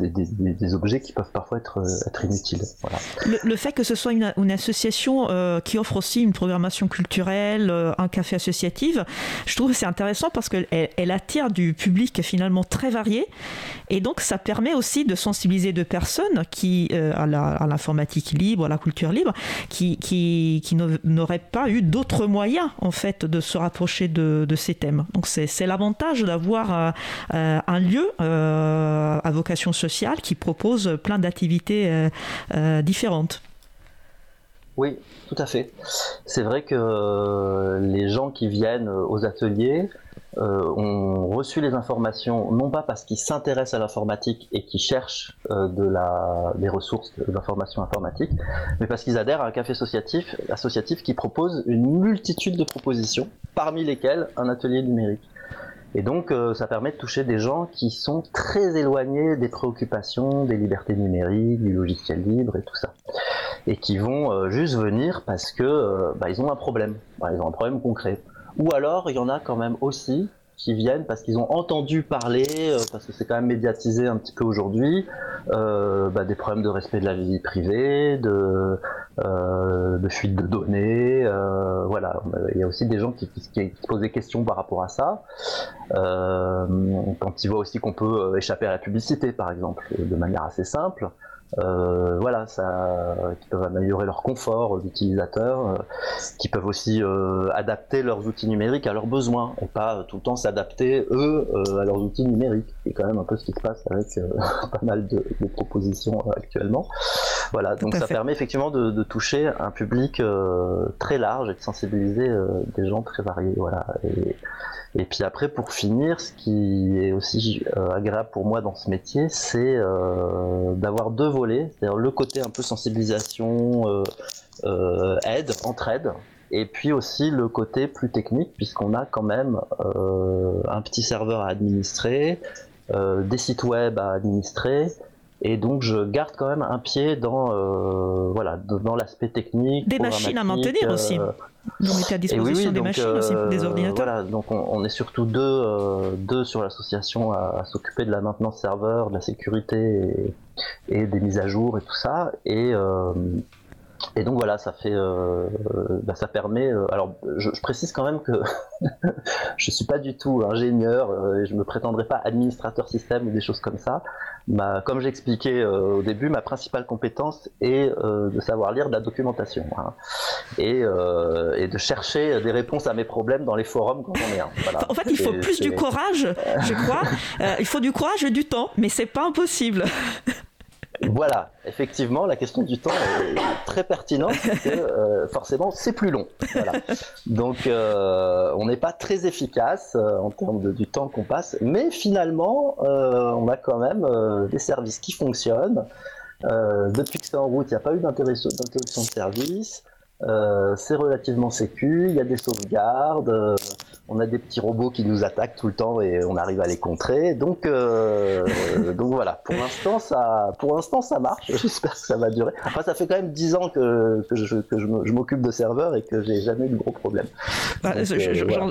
des, objets qui peuvent parfois être, être inutiles. Le, fait que ce soit une, association qui offre aussi une programmation culturelle, un café associatif, je trouve que c'est intéressant parce qu'elle elle attire du public finalement très varié et donc ça permet aussi de sensibiliser de personnes qui à l'informatique libre, à la culture libre, qui, qui, qui n'auraient pas eu d'autres moyens en fait de se rapprocher de, de ces thèmes. Donc c'est l'avantage d'avoir euh, euh, un lieu euh, à vocation sociale qui propose plein d'activités différentes. Oui, tout à fait. C'est vrai que les gens qui viennent aux ateliers euh, ont reçu les informations non pas parce qu'ils s'intéressent à l'informatique et qu'ils cherchent euh, de la, des ressources d'information informatique, mais parce qu'ils adhèrent à un café associatif, associatif qui propose une multitude de propositions, parmi lesquelles un atelier numérique. Et donc, euh, ça permet de toucher des gens qui sont très éloignés des préoccupations, des libertés numériques, du logiciel libre et tout ça. Et qui vont juste venir parce que bah, ils ont un problème. ils ont un problème concret. Ou alors, il y en a quand même aussi qui viennent parce qu'ils ont entendu parler, euh, parce que c'est quand même médiatisé un petit peu aujourd'hui, euh, bah, des problèmes de respect de la vie privée, de, euh, de fuite de données. Voilà, il y a aussi des gens qui, qui, qui, se posent des questions par rapport à ça. Quand ils voient aussi qu'on peut échapper à la publicité, par exemple, de manière assez simple. Euh, voilà, ça, qui peuvent améliorer leur confort d'utilisateur, euh, qui peuvent aussi euh, adapter leurs outils numériques à leurs besoins et pas tout le temps s'adapter eux à leurs outils numériques. C'est quand même un peu ce qui se passe avec pas mal de, de propositions actuellement. Voilà, donc ça permet effectivement de, de, toucher un public très large et de sensibiliser des gens très variés. Voilà. Et, et puis après, pour finir, ce qui est aussi euh, agréable pour moi dans ce métier, c'est euh, d'avoir deux volets, c'est-à-dire le côté un peu sensibilisation, euh, aide, entraide, et puis aussi le côté plus technique, puisqu'on a quand même un petit serveur à administrer, des sites web à administrer, et donc je garde quand même un pied dans euh, voilà dans l'aspect technique. Des machines à maintenir aussi. Euh, donc à disposition des machines aussi, des euh, ordinateurs. Voilà, donc on, est surtout deux, deux sur l'association à, s'occuper de la maintenance serveur, de la sécurité et, et, des mises à jour et tout ça. Et et donc voilà, ça fait, euh, bah, ça permet. Euh, alors, je, précise quand même que je suis pas du tout ingénieur euh, et je me prétendrai pas administrateur système ou des choses comme ça. Ma, comme j'expliquais au début, ma principale compétence est de savoir lire de la documentation hein, et, et, de chercher des réponses à mes problèmes dans les forums quand on est un. En fait, il faut plus du courage, je crois. il faut du courage et du temps, mais c'est pas impossible. Voilà, effectivement, la question du temps est très pertinente parce que euh, forcément c'est plus long. Donc euh, on n'est pas très efficace euh, en termes du temps qu'on passe, mais finalement on a quand même des services qui fonctionnent. depuis que c'est en route, il n'y a pas eu d'interruption de service. C'est relativement sécu, il y a des sauvegardes on a des petits robots qui nous attaquent tout le temps et on arrive à les contrer. Donc, euh, donc voilà, pour l'instant ça, pour l'instant ça marche. J'espère que ça va durer. Enfin, ça fait quand même 10 ans que, que je, que je m'occupe de serveurs et que j'ai jamais eu de gros problèmes. Bah, euh,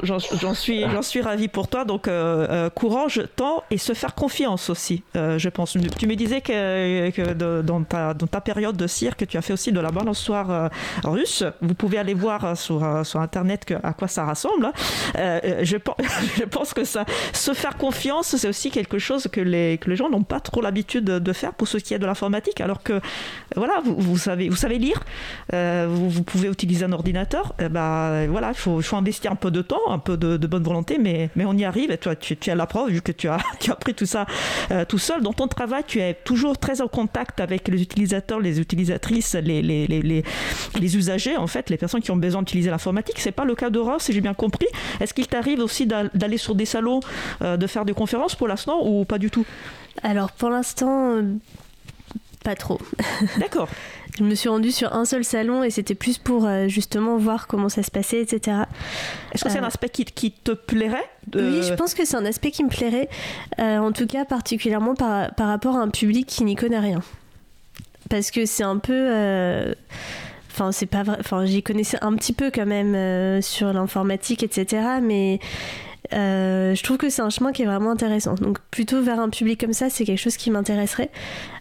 j'en suis, j'en suis ravi pour toi. Donc euh, courage, temps et se faire confiance aussi. je pense. Tu me disais que, que dans, ta, dans ta période de cirque, tu as fait aussi de la balançoire russe. Vous pouvez aller voir sur, sur internet à quoi ça rassemble. Hein. Euh, je, pense que ça, se faire confiance, c'est aussi quelque chose que les, gens n'ont pas trop l'habitude de faire pour ce qui est de l'informatique. Alors que, voilà, vous, savez, vous savez lire, euh, vous, pouvez utiliser un ordinateur, eh ben, voilà, il faut, investir un peu de temps, un peu de, bonne volonté, mais, on y arrive. Et toi, tu, tu as la preuve, vu que tu as, tu as appris tout ça euh, tout seul. Dans ton travail, tu es toujours très en contact avec les utilisateurs, les utilisatrices, les usagers, en fait, les personnes qui ont besoin d'utiliser l'informatique. C'est pas le cas d'Aurore, si j'ai bien compris. Est-ce qu'il t'arrive aussi d'aller sur des salons, euh, de faire des conférences pour l'instant ou pas du tout? Alors pour l'instant, euh, pas trop. D'accord. Je me suis rendue sur un seul salon et c'était plus pour euh, justement voir comment ça se passait, etc. Est-ce que c'est un aspect qui, qui te plairait Oui, je pense que c'est un aspect qui me plairait, en tout cas particulièrement par, par rapport à un public qui n'y connaît rien. Parce que c'est un peu Enfin, c'est pas vrai. Enfin, j'y connaissais un petit peu quand même euh, sur l'informatique, etc. Mais je trouve que c'est un chemin qui est vraiment intéressant. Donc plutôt vers un public comme ça, c'est quelque chose qui m'intéresserait.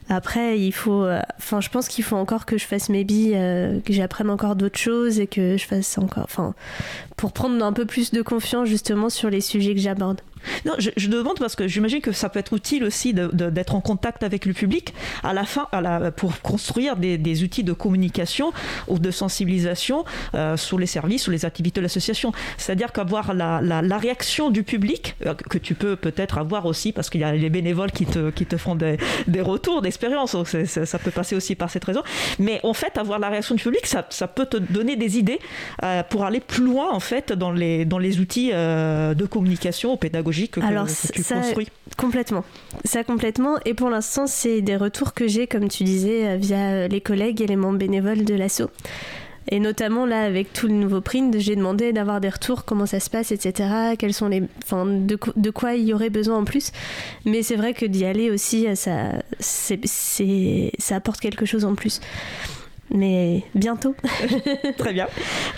Après, il faut, enfin, je pense qu'il faut encore que je fasse mes billes, que j'apprenne encore d'autres choses et que je fasse encore, enfin, pour prendre un peu plus de confiance justement sur les sujets que j'aborde. Non, je, demande parce que j'imagine que ça peut être utile aussi d'être en contact avec le public à la fin, pour construire des, outils de communication ou de sensibilisation euh, sur les services, sur les activités de l'association. C'est-à-dire qu'avoir la, réaction du public, euh, que tu peux peut-être avoir aussi parce qu'il y a les bénévoles qui te, qui te font des, retours d'expérience, ça, peut passer aussi par cette raison. Mais en fait, avoir la réaction du public, ça, peut te donner des idées euh, pour aller plus loin en fait dans les, dans les outils de communication pédagogique alors, ça, Complètement. Ça complètement. Et pour l'instant, c'est des retours que j'ai, comme tu disais, euh, via les collègues et les membres bénévoles de l'ASSO. Et notamment là, avec tout le nouveau print, j'ai demandé d'avoir des retours, comment ça se passe, etc. Quels sont les, enfin, de, de quoi il y aurait besoin en plus. Mais c'est vrai que d'y aller aussi, ça, c'est, ça apporte quelque chose en plus mais bientôt. Très bien.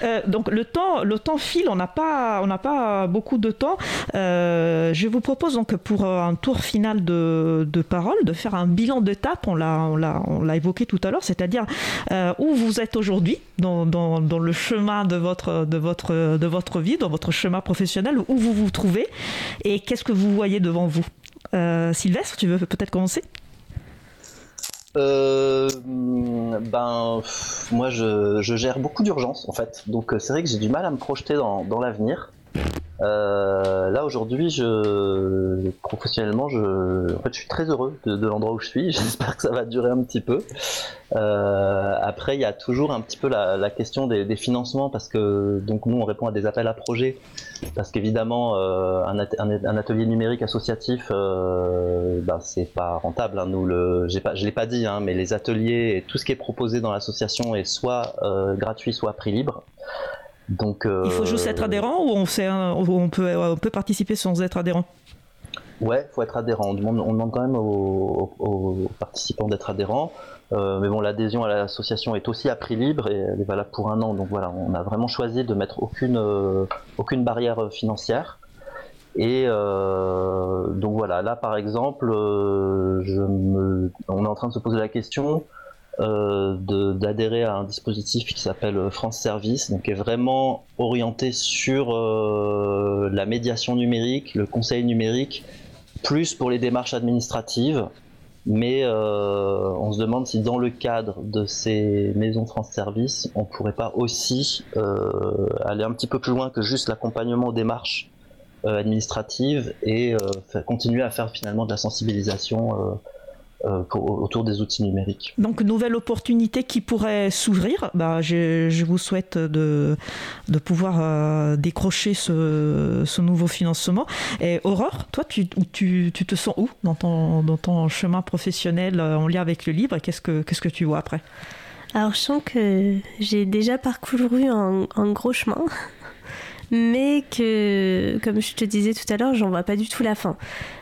Euh, donc le temps, le temps file, on n'a pas, on n'a pas beaucoup de temps. Euh, je vous propose donc pour un tour final de, de parole de faire un bilan d'étape. On l'a, on l'a, on l'a évoqué tout à l'heure, c'est-à-dire euh, où vous êtes aujourd'hui dans, dans, dans, le chemin de votre, de votre, de votre vie, dans votre chemin professionnel, où vous vous trouvez et qu'est-ce que vous voyez devant vous? Sylvestre, tu veux peut-être commencer? Euh, ben, moi, je, gère beaucoup d'urgences en fait, donc euh, c'est vrai que j'ai du mal à me projeter dans l'avenir. Euh, là aujourd'hui, je professionnellement, je, en fait, je suis très heureux de, l'endroit où je suis. J'espère que ça va durer un petit peu. Euh, après, il y a toujours un petit peu la, question des, financements parce que donc nous, on répond à des appels à projets parce qu'évidemment, euh, un, un, atelier numérique associatif, ben, c'est pas rentable. Hein. Nous, le, pas, je l'ai pas dit, hein, mais les ateliers et tout ce qui est proposé dans l'association est soit gratuit, soit à prix libre. Donc, Il faut juste être adhérent ou on, on, peut, on peut participer sans être adhérent? Ouais, il faut être adhérent. On demande, on demande quand même aux, participants d'être adhérents. Euh, mais bon, l'adhésion à l'association est aussi à prix libre et elle est valable pour un an. Donc voilà, on a vraiment choisi de mettre aucune, euh, aucune barrière financière. Et euh, donc voilà, là par exemple, je me, on est en train de se poser la question euh, d'adhérer à un dispositif qui s'appelle France Service, donc qui est vraiment orienté sur euh, la médiation numérique, le conseil numérique, plus pour les démarches administratives. Mais euh, on se demande si dans le cadre de ces maisons France Service, on pourrait pas aussi aller un petit peu plus loin que juste l'accompagnement aux démarches administratives et continuer à faire finalement de la sensibilisation euh, autour des outils numériques. Donc, nouvelle opportunité qui pourrait s'ouvrir. Bah, je, vous souhaite de, de pouvoir euh, décrocher ce, ce, nouveau financement. Et Aurore, toi, tu, tu, tu te sens où dans ton, dans ton chemin professionnel euh, en lien avec le livre? Qu'est-ce que, qu'est-ce que tu vois après? Alors je sens que j'ai déjà parcouru un, un gros chemin mais que, comme je te disais tout à l'heure, j'en vois pas du tout la fin.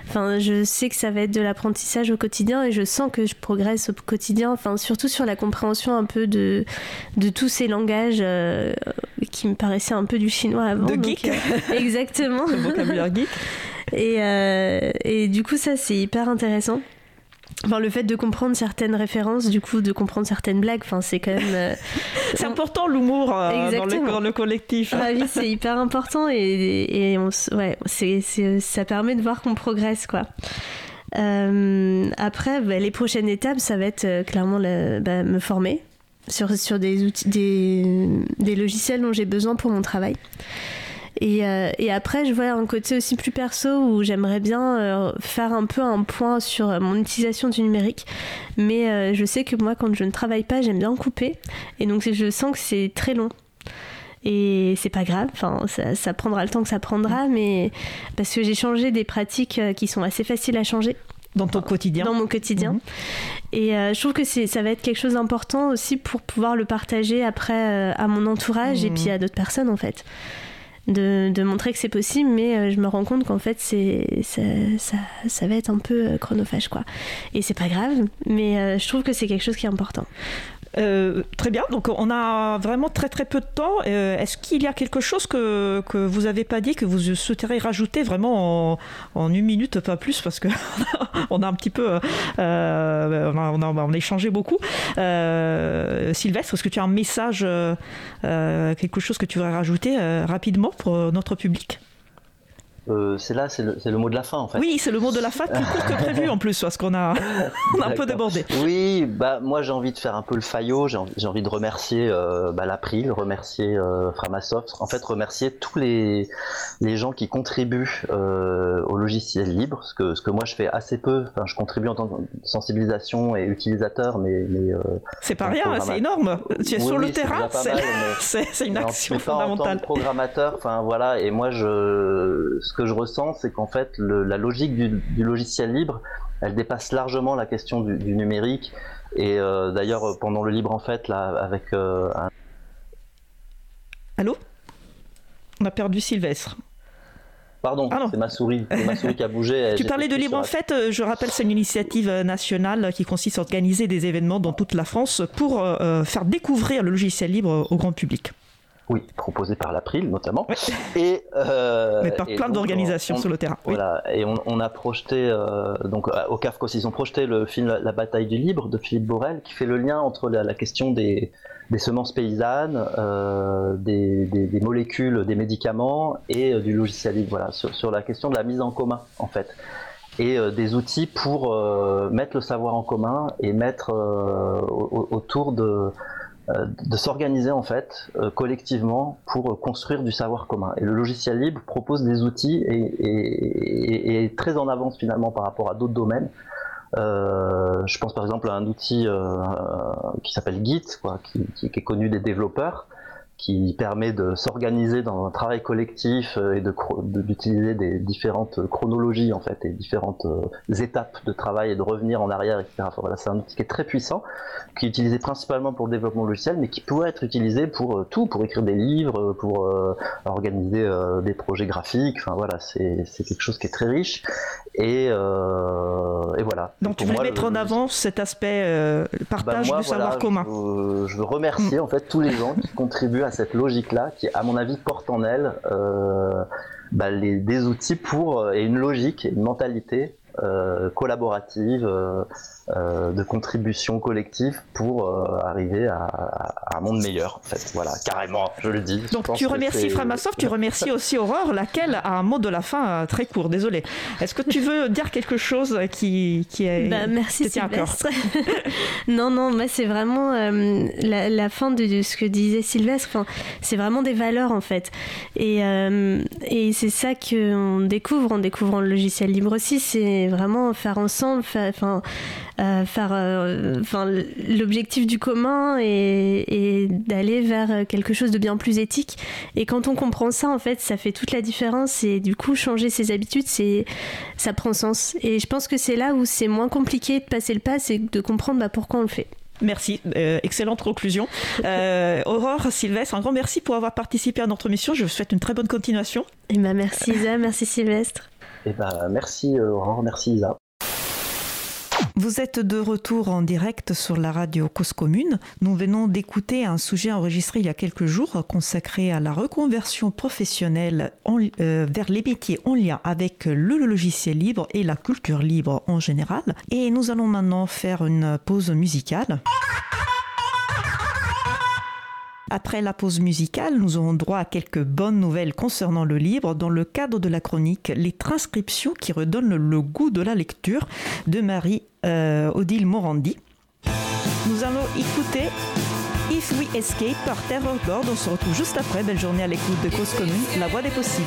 Enfin, je sais que ça va être de l'apprentissage au quotidien et je sens que je progresse au quotidien, enfin, surtout sur la compréhension un peu de, de tous ces langages euh, qui me paraissaient un peu du chinois avant. De geek euh, Exactement. Le vocabulaire geek. Et, euh, et du coup, ça, c'est hyper intéressant. Enfin, le fait de comprendre certaines références, du coup, de comprendre certaines blagues, enfin, c'est quand même. Euh, c'est important l'humour euh, dans, le, collectif. Ah oui, c'est hyper important et, et on, ouais, c'est, ça permet de voir qu'on progresse, quoi. Euh, après, bah, les prochaines étapes, ça va être clairement bah, me former sur, sur des, outils, des, des logiciels dont j'ai besoin pour mon travail. Euh, et, après, je vois un côté aussi plus perso où j'aimerais bien euh, faire un peu un point sur mon utilisation du numérique. Mais euh, je sais que moi, quand je ne travaille pas, j'aime bien couper. Et donc, je sens que c'est très long. Et c'est pas grave, enfin, ça, prendra le temps que ça prendra, mais parce que j'ai changé des pratiques qui sont assez faciles à changer. Dans ton quotidien Dans mon quotidien. Mhm. Et je trouve que ça va être quelque chose d'important aussi pour pouvoir le partager après à mon entourage et mhm. puis à d'autres personnes en fait de, montrer que c'est possible, mais euh, je me rends compte qu'en fait, c'est, ça, ça, va être un peu euh, chronophage, quoi. Et c'est pas grave, mais euh, je trouve que c'est quelque chose qui est important. Euh, très bien, donc on a vraiment très très peu de temps. Euh, est-ce qu'il y a quelque chose que, que vous n'avez pas dit, que vous souhaiteriez rajouter vraiment en, une minute, pas plus, parce que on a un petit peu, euh, on, a, on, a, échangé beaucoup. Sylvestre, est-ce que tu as un message, quelque chose que tu voudrais rajouter rapidement pour notre public? Euh, c'est là, c'est le, mot de la fin en fait. Oui, c'est le mot de la fin, plus court que prévu en plus, parce qu'on a, un peu débordé. Oui, bah moi j'ai envie de faire un peu le faillot, j'ai envie, de remercier euh, bah, l'April, remercier euh, Framasoft, en fait remercier tous les, les gens qui contribuent euh, au logiciel libre, ce que, ce que moi je fais assez peu, enfin je contribue en tant que sensibilisation et utilisateur, mais... mais c'est pas rien, c'est énorme, tu es sur le terrain, c'est une action fondamentale. En tant que programmateur, enfin voilà, et moi je que je ressens, c'est qu'en fait, la logique du, logiciel libre, elle dépasse largement la question du, numérique. Et euh, d'ailleurs, pendant le libre en fait, là, avec euh, un... Allô? On a perdu Sylvestre. Pardon, c'est ma souris, ma souris qui a bougé. tu parlais de Libre en fait, euh, je rappelle, c'est une initiative nationale qui consiste à organiser des événements dans toute la France pour faire découvrir le logiciel libre au grand public. Oui, proposé par l'April notamment. Et, euh, Mais par plein d'organisations sur le terrain. Voilà, et on, a projeté, euh, donc au CAFCOS, ils ont projeté le film La bataille du libre de Philippe Borel, qui fait le lien entre la, question des, semences paysannes, euh, des, molécules, des médicaments et du logiciel libre, voilà, sur, la question de la mise en commun en fait. Et des outils pour mettre le savoir en commun et mettre autour de euh, de s'organiser en fait euh, collectivement pour construire du savoir commun. Et le logiciel libre propose des outils et, est très en avance finalement par rapport à d'autres domaines. Euh, je pense par exemple à un outil qui s'appelle Git, quoi, qui, est connu des développeurs, qui permet de s'organiser dans un travail collectif euh, et d'utiliser des différentes chronologies en fait et différentes euh, étapes de travail et de revenir en arrière, etc. voilà, c'est un outil qui est très puissant, qui est utilisé principalement pour le développement logiciel, mais qui pourrait être utilisé pour euh, tout, pour écrire des livres, pour organiser des projets graphiques. Enfin voilà, c'est quelque chose qui est très riche et, et voilà. Donc tu veux mettre en avant cet aspect partage bah, du savoir commun. Je, veux remercier en fait tous les gens qui contribuent à cette logique-là, qui, à mon avis, porte en elle euh, bah, des outils pour euh, et une logique, une mentalité collaborative, euh, euh, de contribution collective pour arriver à, un monde meilleur. En fait, voilà, carrément, je le dis. Donc tu remercies Framasoft, tu remercies aussi Aurore, laquelle a un mot de la fin très court. Désolé. Est-ce que tu veux dire quelque chose qui, qui est bah, merci Sylvestre. non, non, moi c'est vraiment la, fin de, ce que disait Sylvestre. Enfin, c'est vraiment des valeurs en fait, et, et c'est ça qu'on découvre en découvrant le logiciel libre aussi. C'est vraiment faire ensemble, enfin, euh, faire, euh, enfin, l'objectif du commun et, d'aller vers quelque chose de bien plus éthique. Et quand on comprend ça, en fait, ça fait toute la différence. Et du coup, changer ses habitudes, c'est, ça prend sens. Et je pense que c'est là où c'est moins compliqué de passer le pas, c'est de comprendre bah, pourquoi on le fait. Merci, euh, excellente conclusion. Aurore, Sylvestre, un grand merci pour avoir participé à notre mission. Je vous souhaite une très bonne continuation. Et eh ben, merci Isa, merci Sylvestre. Eh ben, merci euh, Aurore, merci Isa. Vous êtes de retour en direct sur la radio Cause Commune. Nous venons d'écouter un sujet enregistré il y a quelques jours consacré à la reconversion professionnelle euh, vers les métiers en lien avec le logiciel libre et la culture libre en général. Et nous allons maintenant faire une pause musicale. Après la pause musicale, nous aurons droit à quelques bonnes nouvelles concernant le livre dans le cadre de la chronique Les transcriptions qui redonnent le goût de la lecture de Marie-Odile euh, Morandi. Nous allons écouter If We Escape par Terror God. On se retrouve juste après. Belle journée à l'écoute de Cause Commune, la voix des possibles.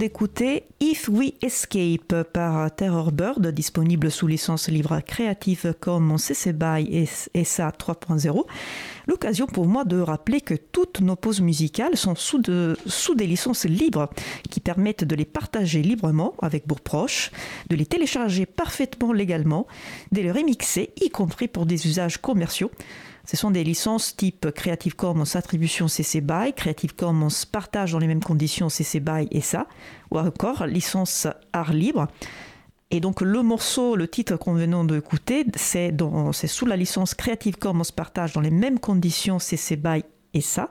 D'écouter If We Escape par Terror Bird, disponible sous licence libre Creative Commons CC BY et SA 3.0. L'occasion pour moi de rappeler que toutes nos pauses musicales sont sous, sous des licences libres qui permettent de les partager librement avec vos proches, de les télécharger parfaitement légalement, de les remixer, y compris pour des usages commerciaux. Ce sont des licences type Creative Commons Attribution CC BY, Creative Commons Partage dans les mêmes conditions CC BY et ça, ou encore licence art libre. Et donc le morceau, le titre qu'on venons d'écouter, c'est sous la licence Creative Commons Partage dans les mêmes conditions CC BY et ça.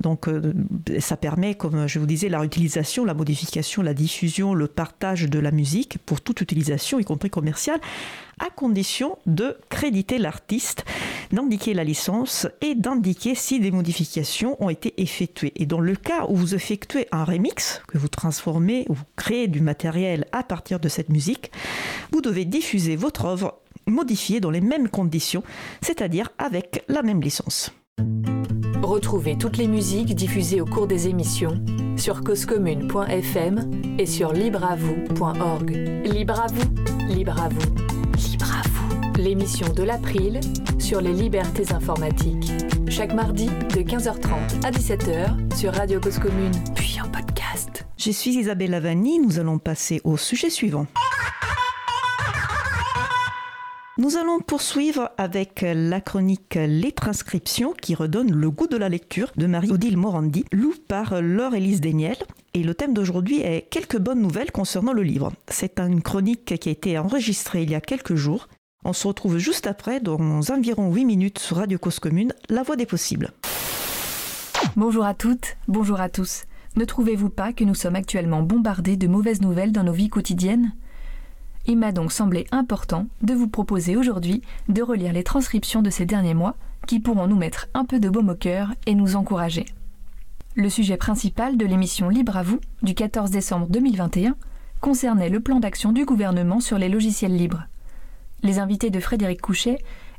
Donc euh, ça permet, comme je vous disais, la réutilisation, la modification, la diffusion, le partage de la musique pour toute utilisation, y compris commerciale, à condition de créditer l'artiste, d'indiquer la licence et d'indiquer si des modifications ont été effectuées. Et dans le cas où vous effectuez un remix, que vous transformez ou créez du matériel à partir de cette musique, vous devez diffuser votre œuvre modifiée dans les mêmes conditions, c'est-à-dire avec la même licence. Retrouvez toutes les musiques diffusées au cours des émissions sur causecommune.fm et sur libreavoue.org. Libre à vous, libre à vous, libre à vous. L'émission de l'April sur les libertés informatiques. Chaque mardi de 15h30 à 17h sur Radio Cause Commune, puis en podcast. Je suis Isabelle Lavani, nous allons passer au sujet suivant. Nous allons poursuivre avec la chronique Les transcriptions qui redonne le goût de la lecture de Marie-Odile Morandi, lue par Laure-Élise Daniel. Et le thème d'aujourd'hui est quelques bonnes nouvelles concernant le livre. C'est une chronique qui a été enregistrée il y a quelques jours. On se retrouve juste après, dans environ 8 minutes sur Radio Cause Commune, La Voix des Possibles. Bonjour à toutes, bonjour à tous. Ne trouvez-vous pas que nous sommes actuellement bombardés de mauvaises nouvelles dans nos vies quotidiennes? Il m'a donc semblé important de vous proposer aujourd'hui de relire les transcriptions de ces derniers mois qui pourront nous mettre un peu de baume au cœur et nous encourager. Le sujet principal de l'émission Libre à vous du 14 décembre 2021 concernait le plan d'action du gouvernement sur les logiciels libres. Les invités de Frédéric Couchet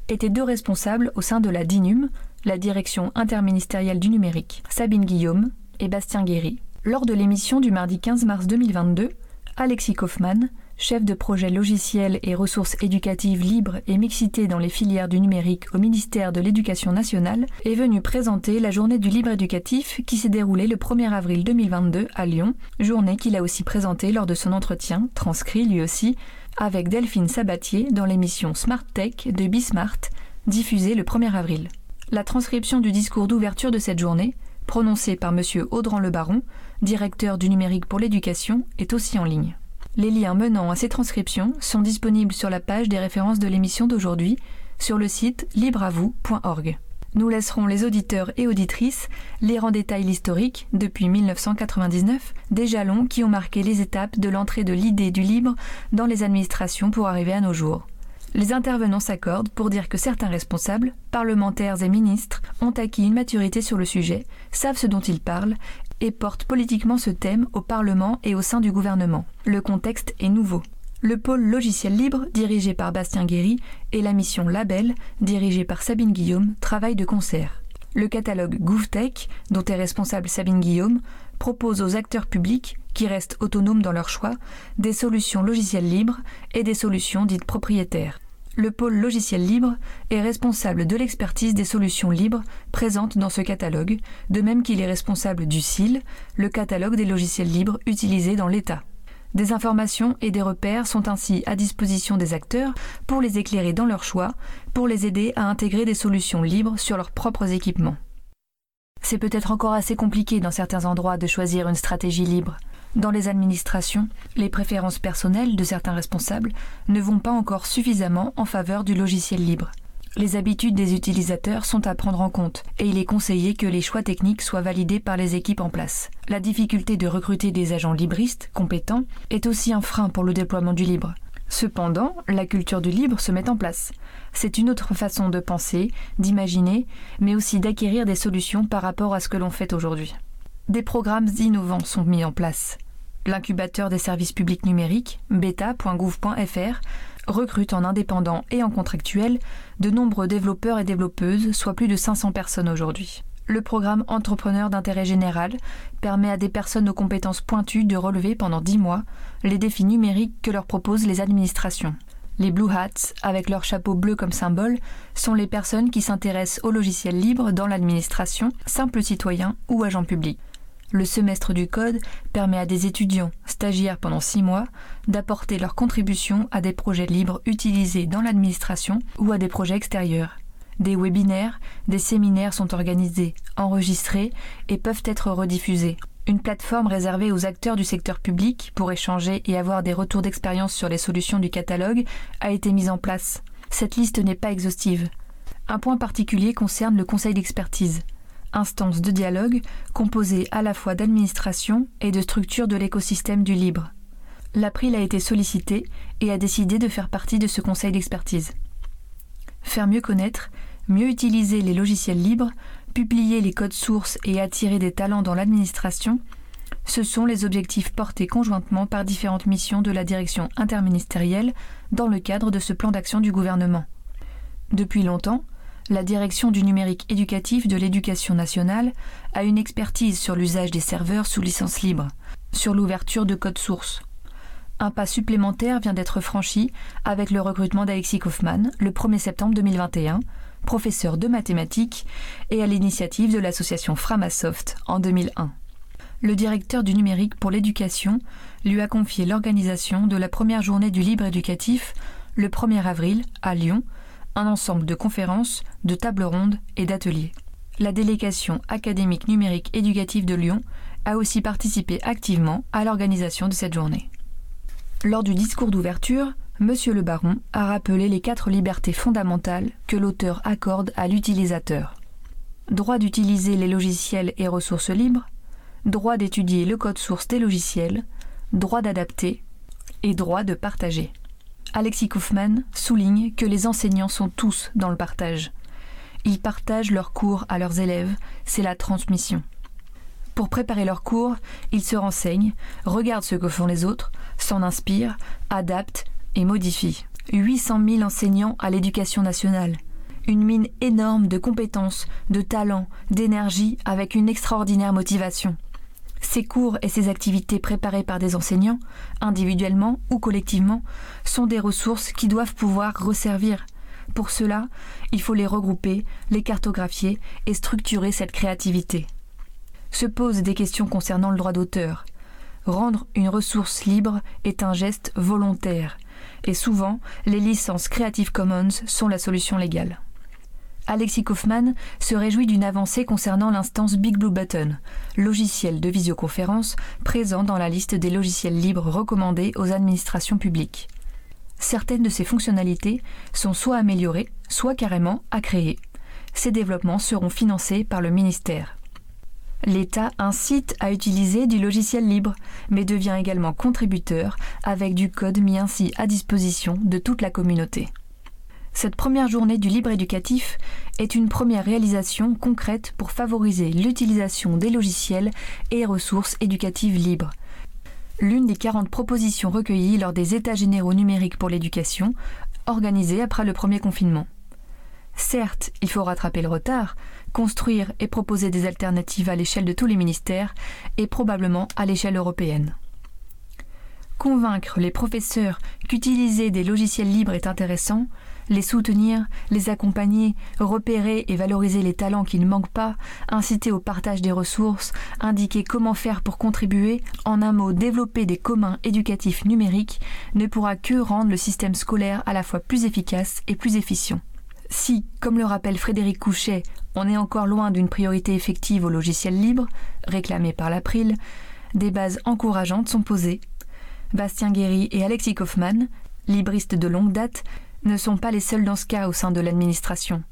étaient deux responsables au sein de la DINUM, la direction interministérielle du numérique, Sabine Guillaume et Bastien Guéry. Lors de l'émission du mardi 15 mars 2022, Alexis Kaufmann, chef de projet logiciel et ressources éducatives libres et mixité dans les filières du numérique au ministère de l'Éducation nationale, est venu présenter la journée du libre éducatif qui s'est déroulée le 1er avril 2022 à Lyon, journée qu'il a aussi présentée lors de son entretien, transcrit lui aussi, avec Delphine Sabatier dans l'émission Smart Tech de Bismart, diffusée le 1er avril. La transcription du discours d'ouverture de cette journée, prononcé par M. Audran Le Baron, directeur du numérique pour l'éducation, est aussi en ligne. Les liens menant à ces transcriptions sont disponibles sur la page des références de l'émission d'aujourd'hui sur le site libreavou.org. Nous laisserons les auditeurs et auditrices lire en détail l'historique, depuis 1999, des jalons qui ont marqué les étapes de l'entrée de l'idée du libre dans les administrations pour arriver à nos jours. Les intervenants s'accordent pour dire que certains responsables, parlementaires et ministres, ont acquis une maturité sur le sujet, savent ce dont ils parlent et portent politiquement ce thème au Parlement et au sein du gouvernement. Le contexte est nouveau. Le pôle logiciel libre, dirigé par Bastien Guéry, et la mission Label, dirigée par Sabine Guillaume, travaillent de concert. Le catalogue GouVTech, dont est responsable Sabine Guillaume, propose aux acteurs publics, qui restent autonomes dans leur choix, des solutions logicielles libres et des solutions dites propriétaires le pôle logiciel libre est responsable de l'expertise des solutions libres présentes dans ce catalogue, de même qu'il est responsable du CIL, le catalogue des logiciels libres utilisés dans l'État. Des informations et des repères sont ainsi à disposition des acteurs pour les éclairer dans leur choix, pour les aider à intégrer des solutions libres sur leurs propres équipements. C'est peut-être encore assez compliqué dans certains endroits de choisir une stratégie libre. Dans les administrations, les préférences personnelles de certains responsables ne vont pas encore suffisamment en faveur du logiciel libre. Les habitudes des utilisateurs sont à prendre en compte et il est conseillé que les choix techniques soient validés par les équipes en place. La difficulté de recruter des agents libristes compétents est aussi un frein pour le déploiement du libre. Cependant, la culture du libre se met en place. C'est une autre façon de penser, d'imaginer, mais aussi d'acquérir des solutions par rapport à ce que l'on fait aujourd'hui. Des programmes innovants sont mis en place l'incubateur des services publics numériques, beta.gouv.fr, recrute en indépendant et en contractuel de nombreux développeurs et développeuses, soit plus de 500 personnes aujourd'hui. Le programme Entrepreneur d'intérêt général permet à des personnes aux compétences pointues de relever pendant 10 mois les défis numériques que leur proposent les administrations. Les Blue Hats, avec leur chapeau bleu comme symbole, sont les personnes qui s'intéressent aux logiciels libres dans l'administration, simples citoyens ou agents publics. Le semestre du Code permet à des étudiants, stagiaires pendant six mois, d'apporter leur contribution à des projets libres utilisés dans l'administration ou à des projets extérieurs. Des webinaires, des séminaires sont organisés, enregistrés et peuvent être rediffusés. Une plateforme réservée aux acteurs du secteur public pour échanger et avoir des retours d'expérience sur les solutions du catalogue a été mise en place. Cette liste n'est pas exhaustive. Un point particulier concerne le conseil d'expertise instance de dialogue composée à la fois d'administration et de structures de l'écosystème du libre. L'April a été sollicité et a décidé de faire partie de ce conseil d'expertise. Faire mieux connaître, mieux utiliser les logiciels libres, publier les codes sources et attirer des talents dans l'administration, ce sont les objectifs portés conjointement par différentes missions de la direction interministérielle dans le cadre de ce plan d'action du gouvernement. Depuis longtemps, la direction du numérique éducatif de l'éducation nationale a une expertise sur l'usage des serveurs sous licence libre, sur l'ouverture de codes sources. Un pas supplémentaire vient d'être franchi avec le recrutement d'Alexis Kaufmann le 1er septembre 2021, professeur de mathématiques et à l'initiative de l'association Framasoft en 2001. Le directeur du numérique pour l'éducation lui a confié l'organisation de la première journée du libre éducatif le 1er avril à Lyon un ensemble de conférences, de tables rondes et d'ateliers. La délégation académique numérique éducative de Lyon a aussi participé activement à l'organisation de cette journée. Lors du discours d'ouverture, M. le baron a rappelé les quatre libertés fondamentales que l'auteur accorde à l'utilisateur. Droit d'utiliser les logiciels et ressources libres, droit d'étudier le code source des logiciels, droit d'adapter et droit de partager. Alexis Kaufmann souligne que les enseignants sont tous dans le partage. Ils partagent leurs cours à leurs élèves, c'est la transmission. Pour préparer leurs cours, ils se renseignent, regardent ce que font les autres, s'en inspirent, adaptent et modifient. 800 000 enseignants à l'éducation nationale. Une mine énorme de compétences, de talents, d'énergie avec une extraordinaire motivation. Ces cours et ces activités préparées par des enseignants, individuellement ou collectivement, sont des ressources qui doivent pouvoir resservir. Pour cela, il faut les regrouper, les cartographier et structurer cette créativité. Se posent des questions concernant le droit d'auteur. Rendre une ressource libre est un geste volontaire, et souvent les licences Creative Commons sont la solution légale. Alexis Kaufmann se réjouit d'une avancée concernant l'instance Big Blue Button, logiciel de visioconférence présent dans la liste des logiciels libres recommandés aux administrations publiques. Certaines de ces fonctionnalités sont soit améliorées, soit carrément à créer. Ces développements seront financés par le ministère. L'État incite à utiliser du logiciel libre, mais devient également contributeur avec du code mis ainsi à disposition de toute la communauté. Cette première journée du libre éducatif est une première réalisation concrète pour favoriser l'utilisation des logiciels et ressources éducatives libres. L'une des 40 propositions recueillies lors des États généraux numériques pour l'éducation, organisés après le premier confinement. Certes, il faut rattraper le retard, construire et proposer des alternatives à l'échelle de tous les ministères et probablement à l'échelle européenne. Convaincre les professeurs qu'utiliser des logiciels libres est intéressant, les soutenir, les accompagner, repérer et valoriser les talents qui ne manquent pas, inciter au partage des ressources, indiquer comment faire pour contribuer, en un mot développer des communs éducatifs numériques, ne pourra que rendre le système scolaire à la fois plus efficace et plus efficient. Si, comme le rappelle Frédéric Couchet, on est encore loin d'une priorité effective au logiciel libre, réclamé par l'April, des bases encourageantes sont posées. Bastien Guéry et Alexis Kaufmann, libristes de longue date, ne sont pas les seuls dans ce cas au sein de l'administration.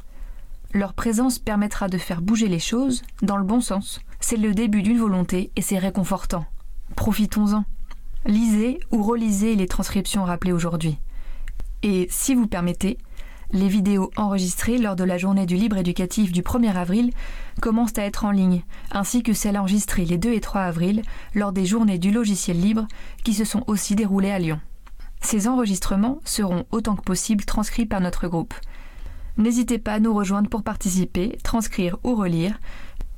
Leur présence permettra de faire bouger les choses dans le bon sens. C'est le début d'une volonté et c'est réconfortant. Profitons-en. Lisez ou relisez les transcriptions rappelées aujourd'hui. Et si vous permettez, les vidéos enregistrées lors de la journée du libre éducatif du 1er avril commencent à être en ligne, ainsi que celles enregistrées les 2 et 3 avril lors des journées du logiciel libre qui se sont aussi déroulées à Lyon. Ces enregistrements seront autant que possible transcrits par notre groupe. N'hésitez pas à nous rejoindre pour participer, transcrire ou relire.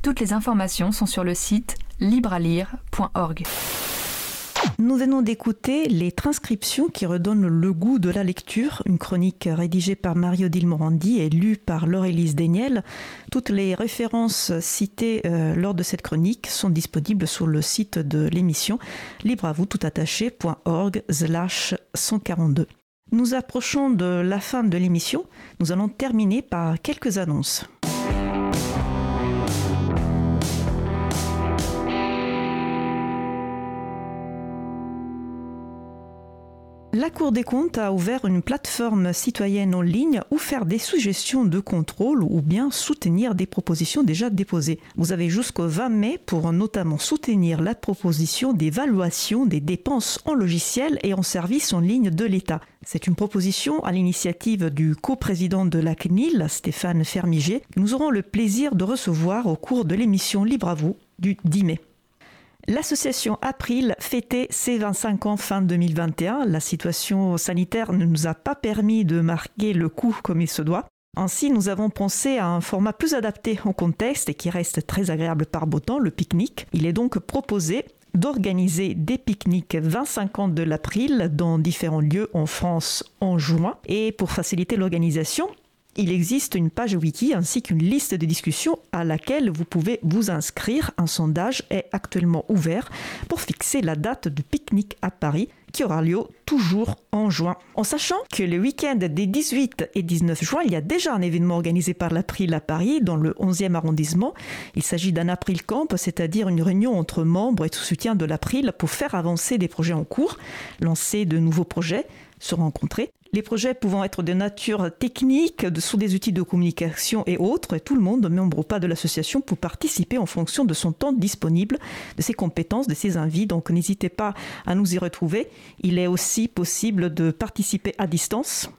Toutes les informations sont sur le site librealire.org. Nous venons d'écouter les transcriptions qui redonnent le goût de la lecture, une chronique rédigée par Mario Dilmorandi et lue par Laurélise. Toutes les références citées euh, lors de cette chronique sont disponibles sur le site de l'émission libre à vous tout attaché.org 142. Nous approchons de la fin de l'émission. Nous allons terminer par quelques annonces. La Cour des comptes a ouvert une plateforme citoyenne en ligne où faire des suggestions de contrôle ou bien soutenir des propositions déjà déposées. Vous avez jusqu'au 20 mai pour notamment soutenir la proposition d'évaluation des dépenses en logiciel et en services en ligne de l'État. C'est une proposition à l'initiative du coprésident de la CNIL, Stéphane Fermiger, que nous aurons le plaisir de recevoir au cours de l'émission Libre à vous du 10 mai. L'association April fêtait ses 25 ans fin 2021. La situation sanitaire ne nous a pas permis de marquer le coup comme il se doit. Ainsi, nous avons pensé à un format plus adapté au contexte et qui reste très agréable par beau temps, le pique-nique. Il est donc proposé d'organiser des pique-niques 25 ans de l'April dans différents lieux en France en juin. Et pour faciliter l'organisation, il existe une page wiki ainsi qu'une liste de discussions à laquelle vous pouvez vous inscrire. Un sondage est actuellement ouvert pour fixer la date du pique-nique à Paris qui aura lieu toujours en juin. En sachant que le week-end des 18 et 19 juin, il y a déjà un événement organisé par l'April à Paris, dans le 11e arrondissement. Il s'agit d'un April Camp, c'est-à-dire une réunion entre membres et tout soutien de l'April pour faire avancer des projets en cours, lancer de nouveaux projets, se rencontrer. Les projets pouvant être de nature technique, sous des outils de communication et autres, et tout le monde, membre ou pas de l'association, peut participer en fonction de son temps disponible, de ses compétences, de ses envies. Donc n'hésitez pas à nous y retrouver. Il est aussi possible de participer à distance.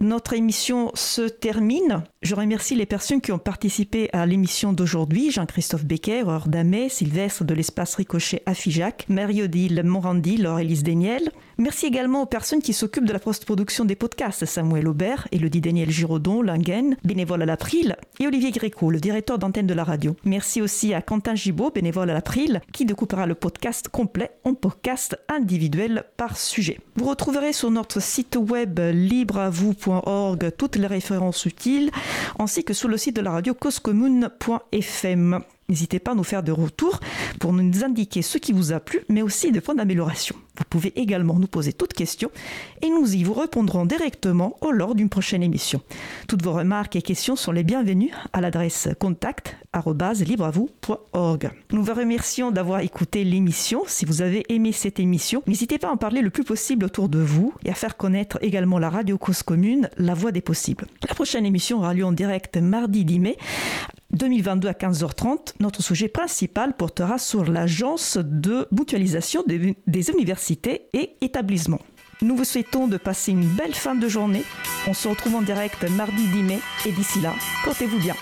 Notre émission se termine. Je remercie les personnes qui ont participé à l'émission d'aujourd'hui. Jean-Christophe Becker, Damet, Sylvestre de l'espace Ricochet à Figeac, Marie-Odile Morandi, Laure-Élise Daniel. Merci également aux personnes qui s'occupent de la post-production des podcasts, Samuel Aubert, Elodie Daniel Giraudon, Lingen, bénévole à l'April, et Olivier Gréco, le directeur d'antenne de la radio. Merci aussi à Quentin Gibaud, bénévole à l'April, qui découpera le podcast complet en podcast individuel par sujet. Vous retrouverez sur notre site web libreavou.org toutes les références utiles, ainsi que sur le site de la radio causecommune.fm. N'hésitez pas à nous faire des retours pour nous indiquer ce qui vous a plu, mais aussi des points d'amélioration. Vous pouvez également nous poser toutes questions et nous y vous répondrons directement au lors d'une prochaine émission. Toutes vos remarques et questions sont les bienvenues à l'adresse contact@libreavou.org. Nous vous remercions d'avoir écouté l'émission. Si vous avez aimé cette émission, n'hésitez pas à en parler le plus possible autour de vous et à faire connaître également la radio cause commune, la voix des possibles. La prochaine émission aura lieu en direct mardi 10 mai 2022 à 15h30, notre sujet principal portera sur l'agence de mutualisation des, des, universités et établissements. Nous vous souhaitons de passer une belle fin de journée. On se retrouve en direct mardi 10 mai et d'ici là, portez-vous bien.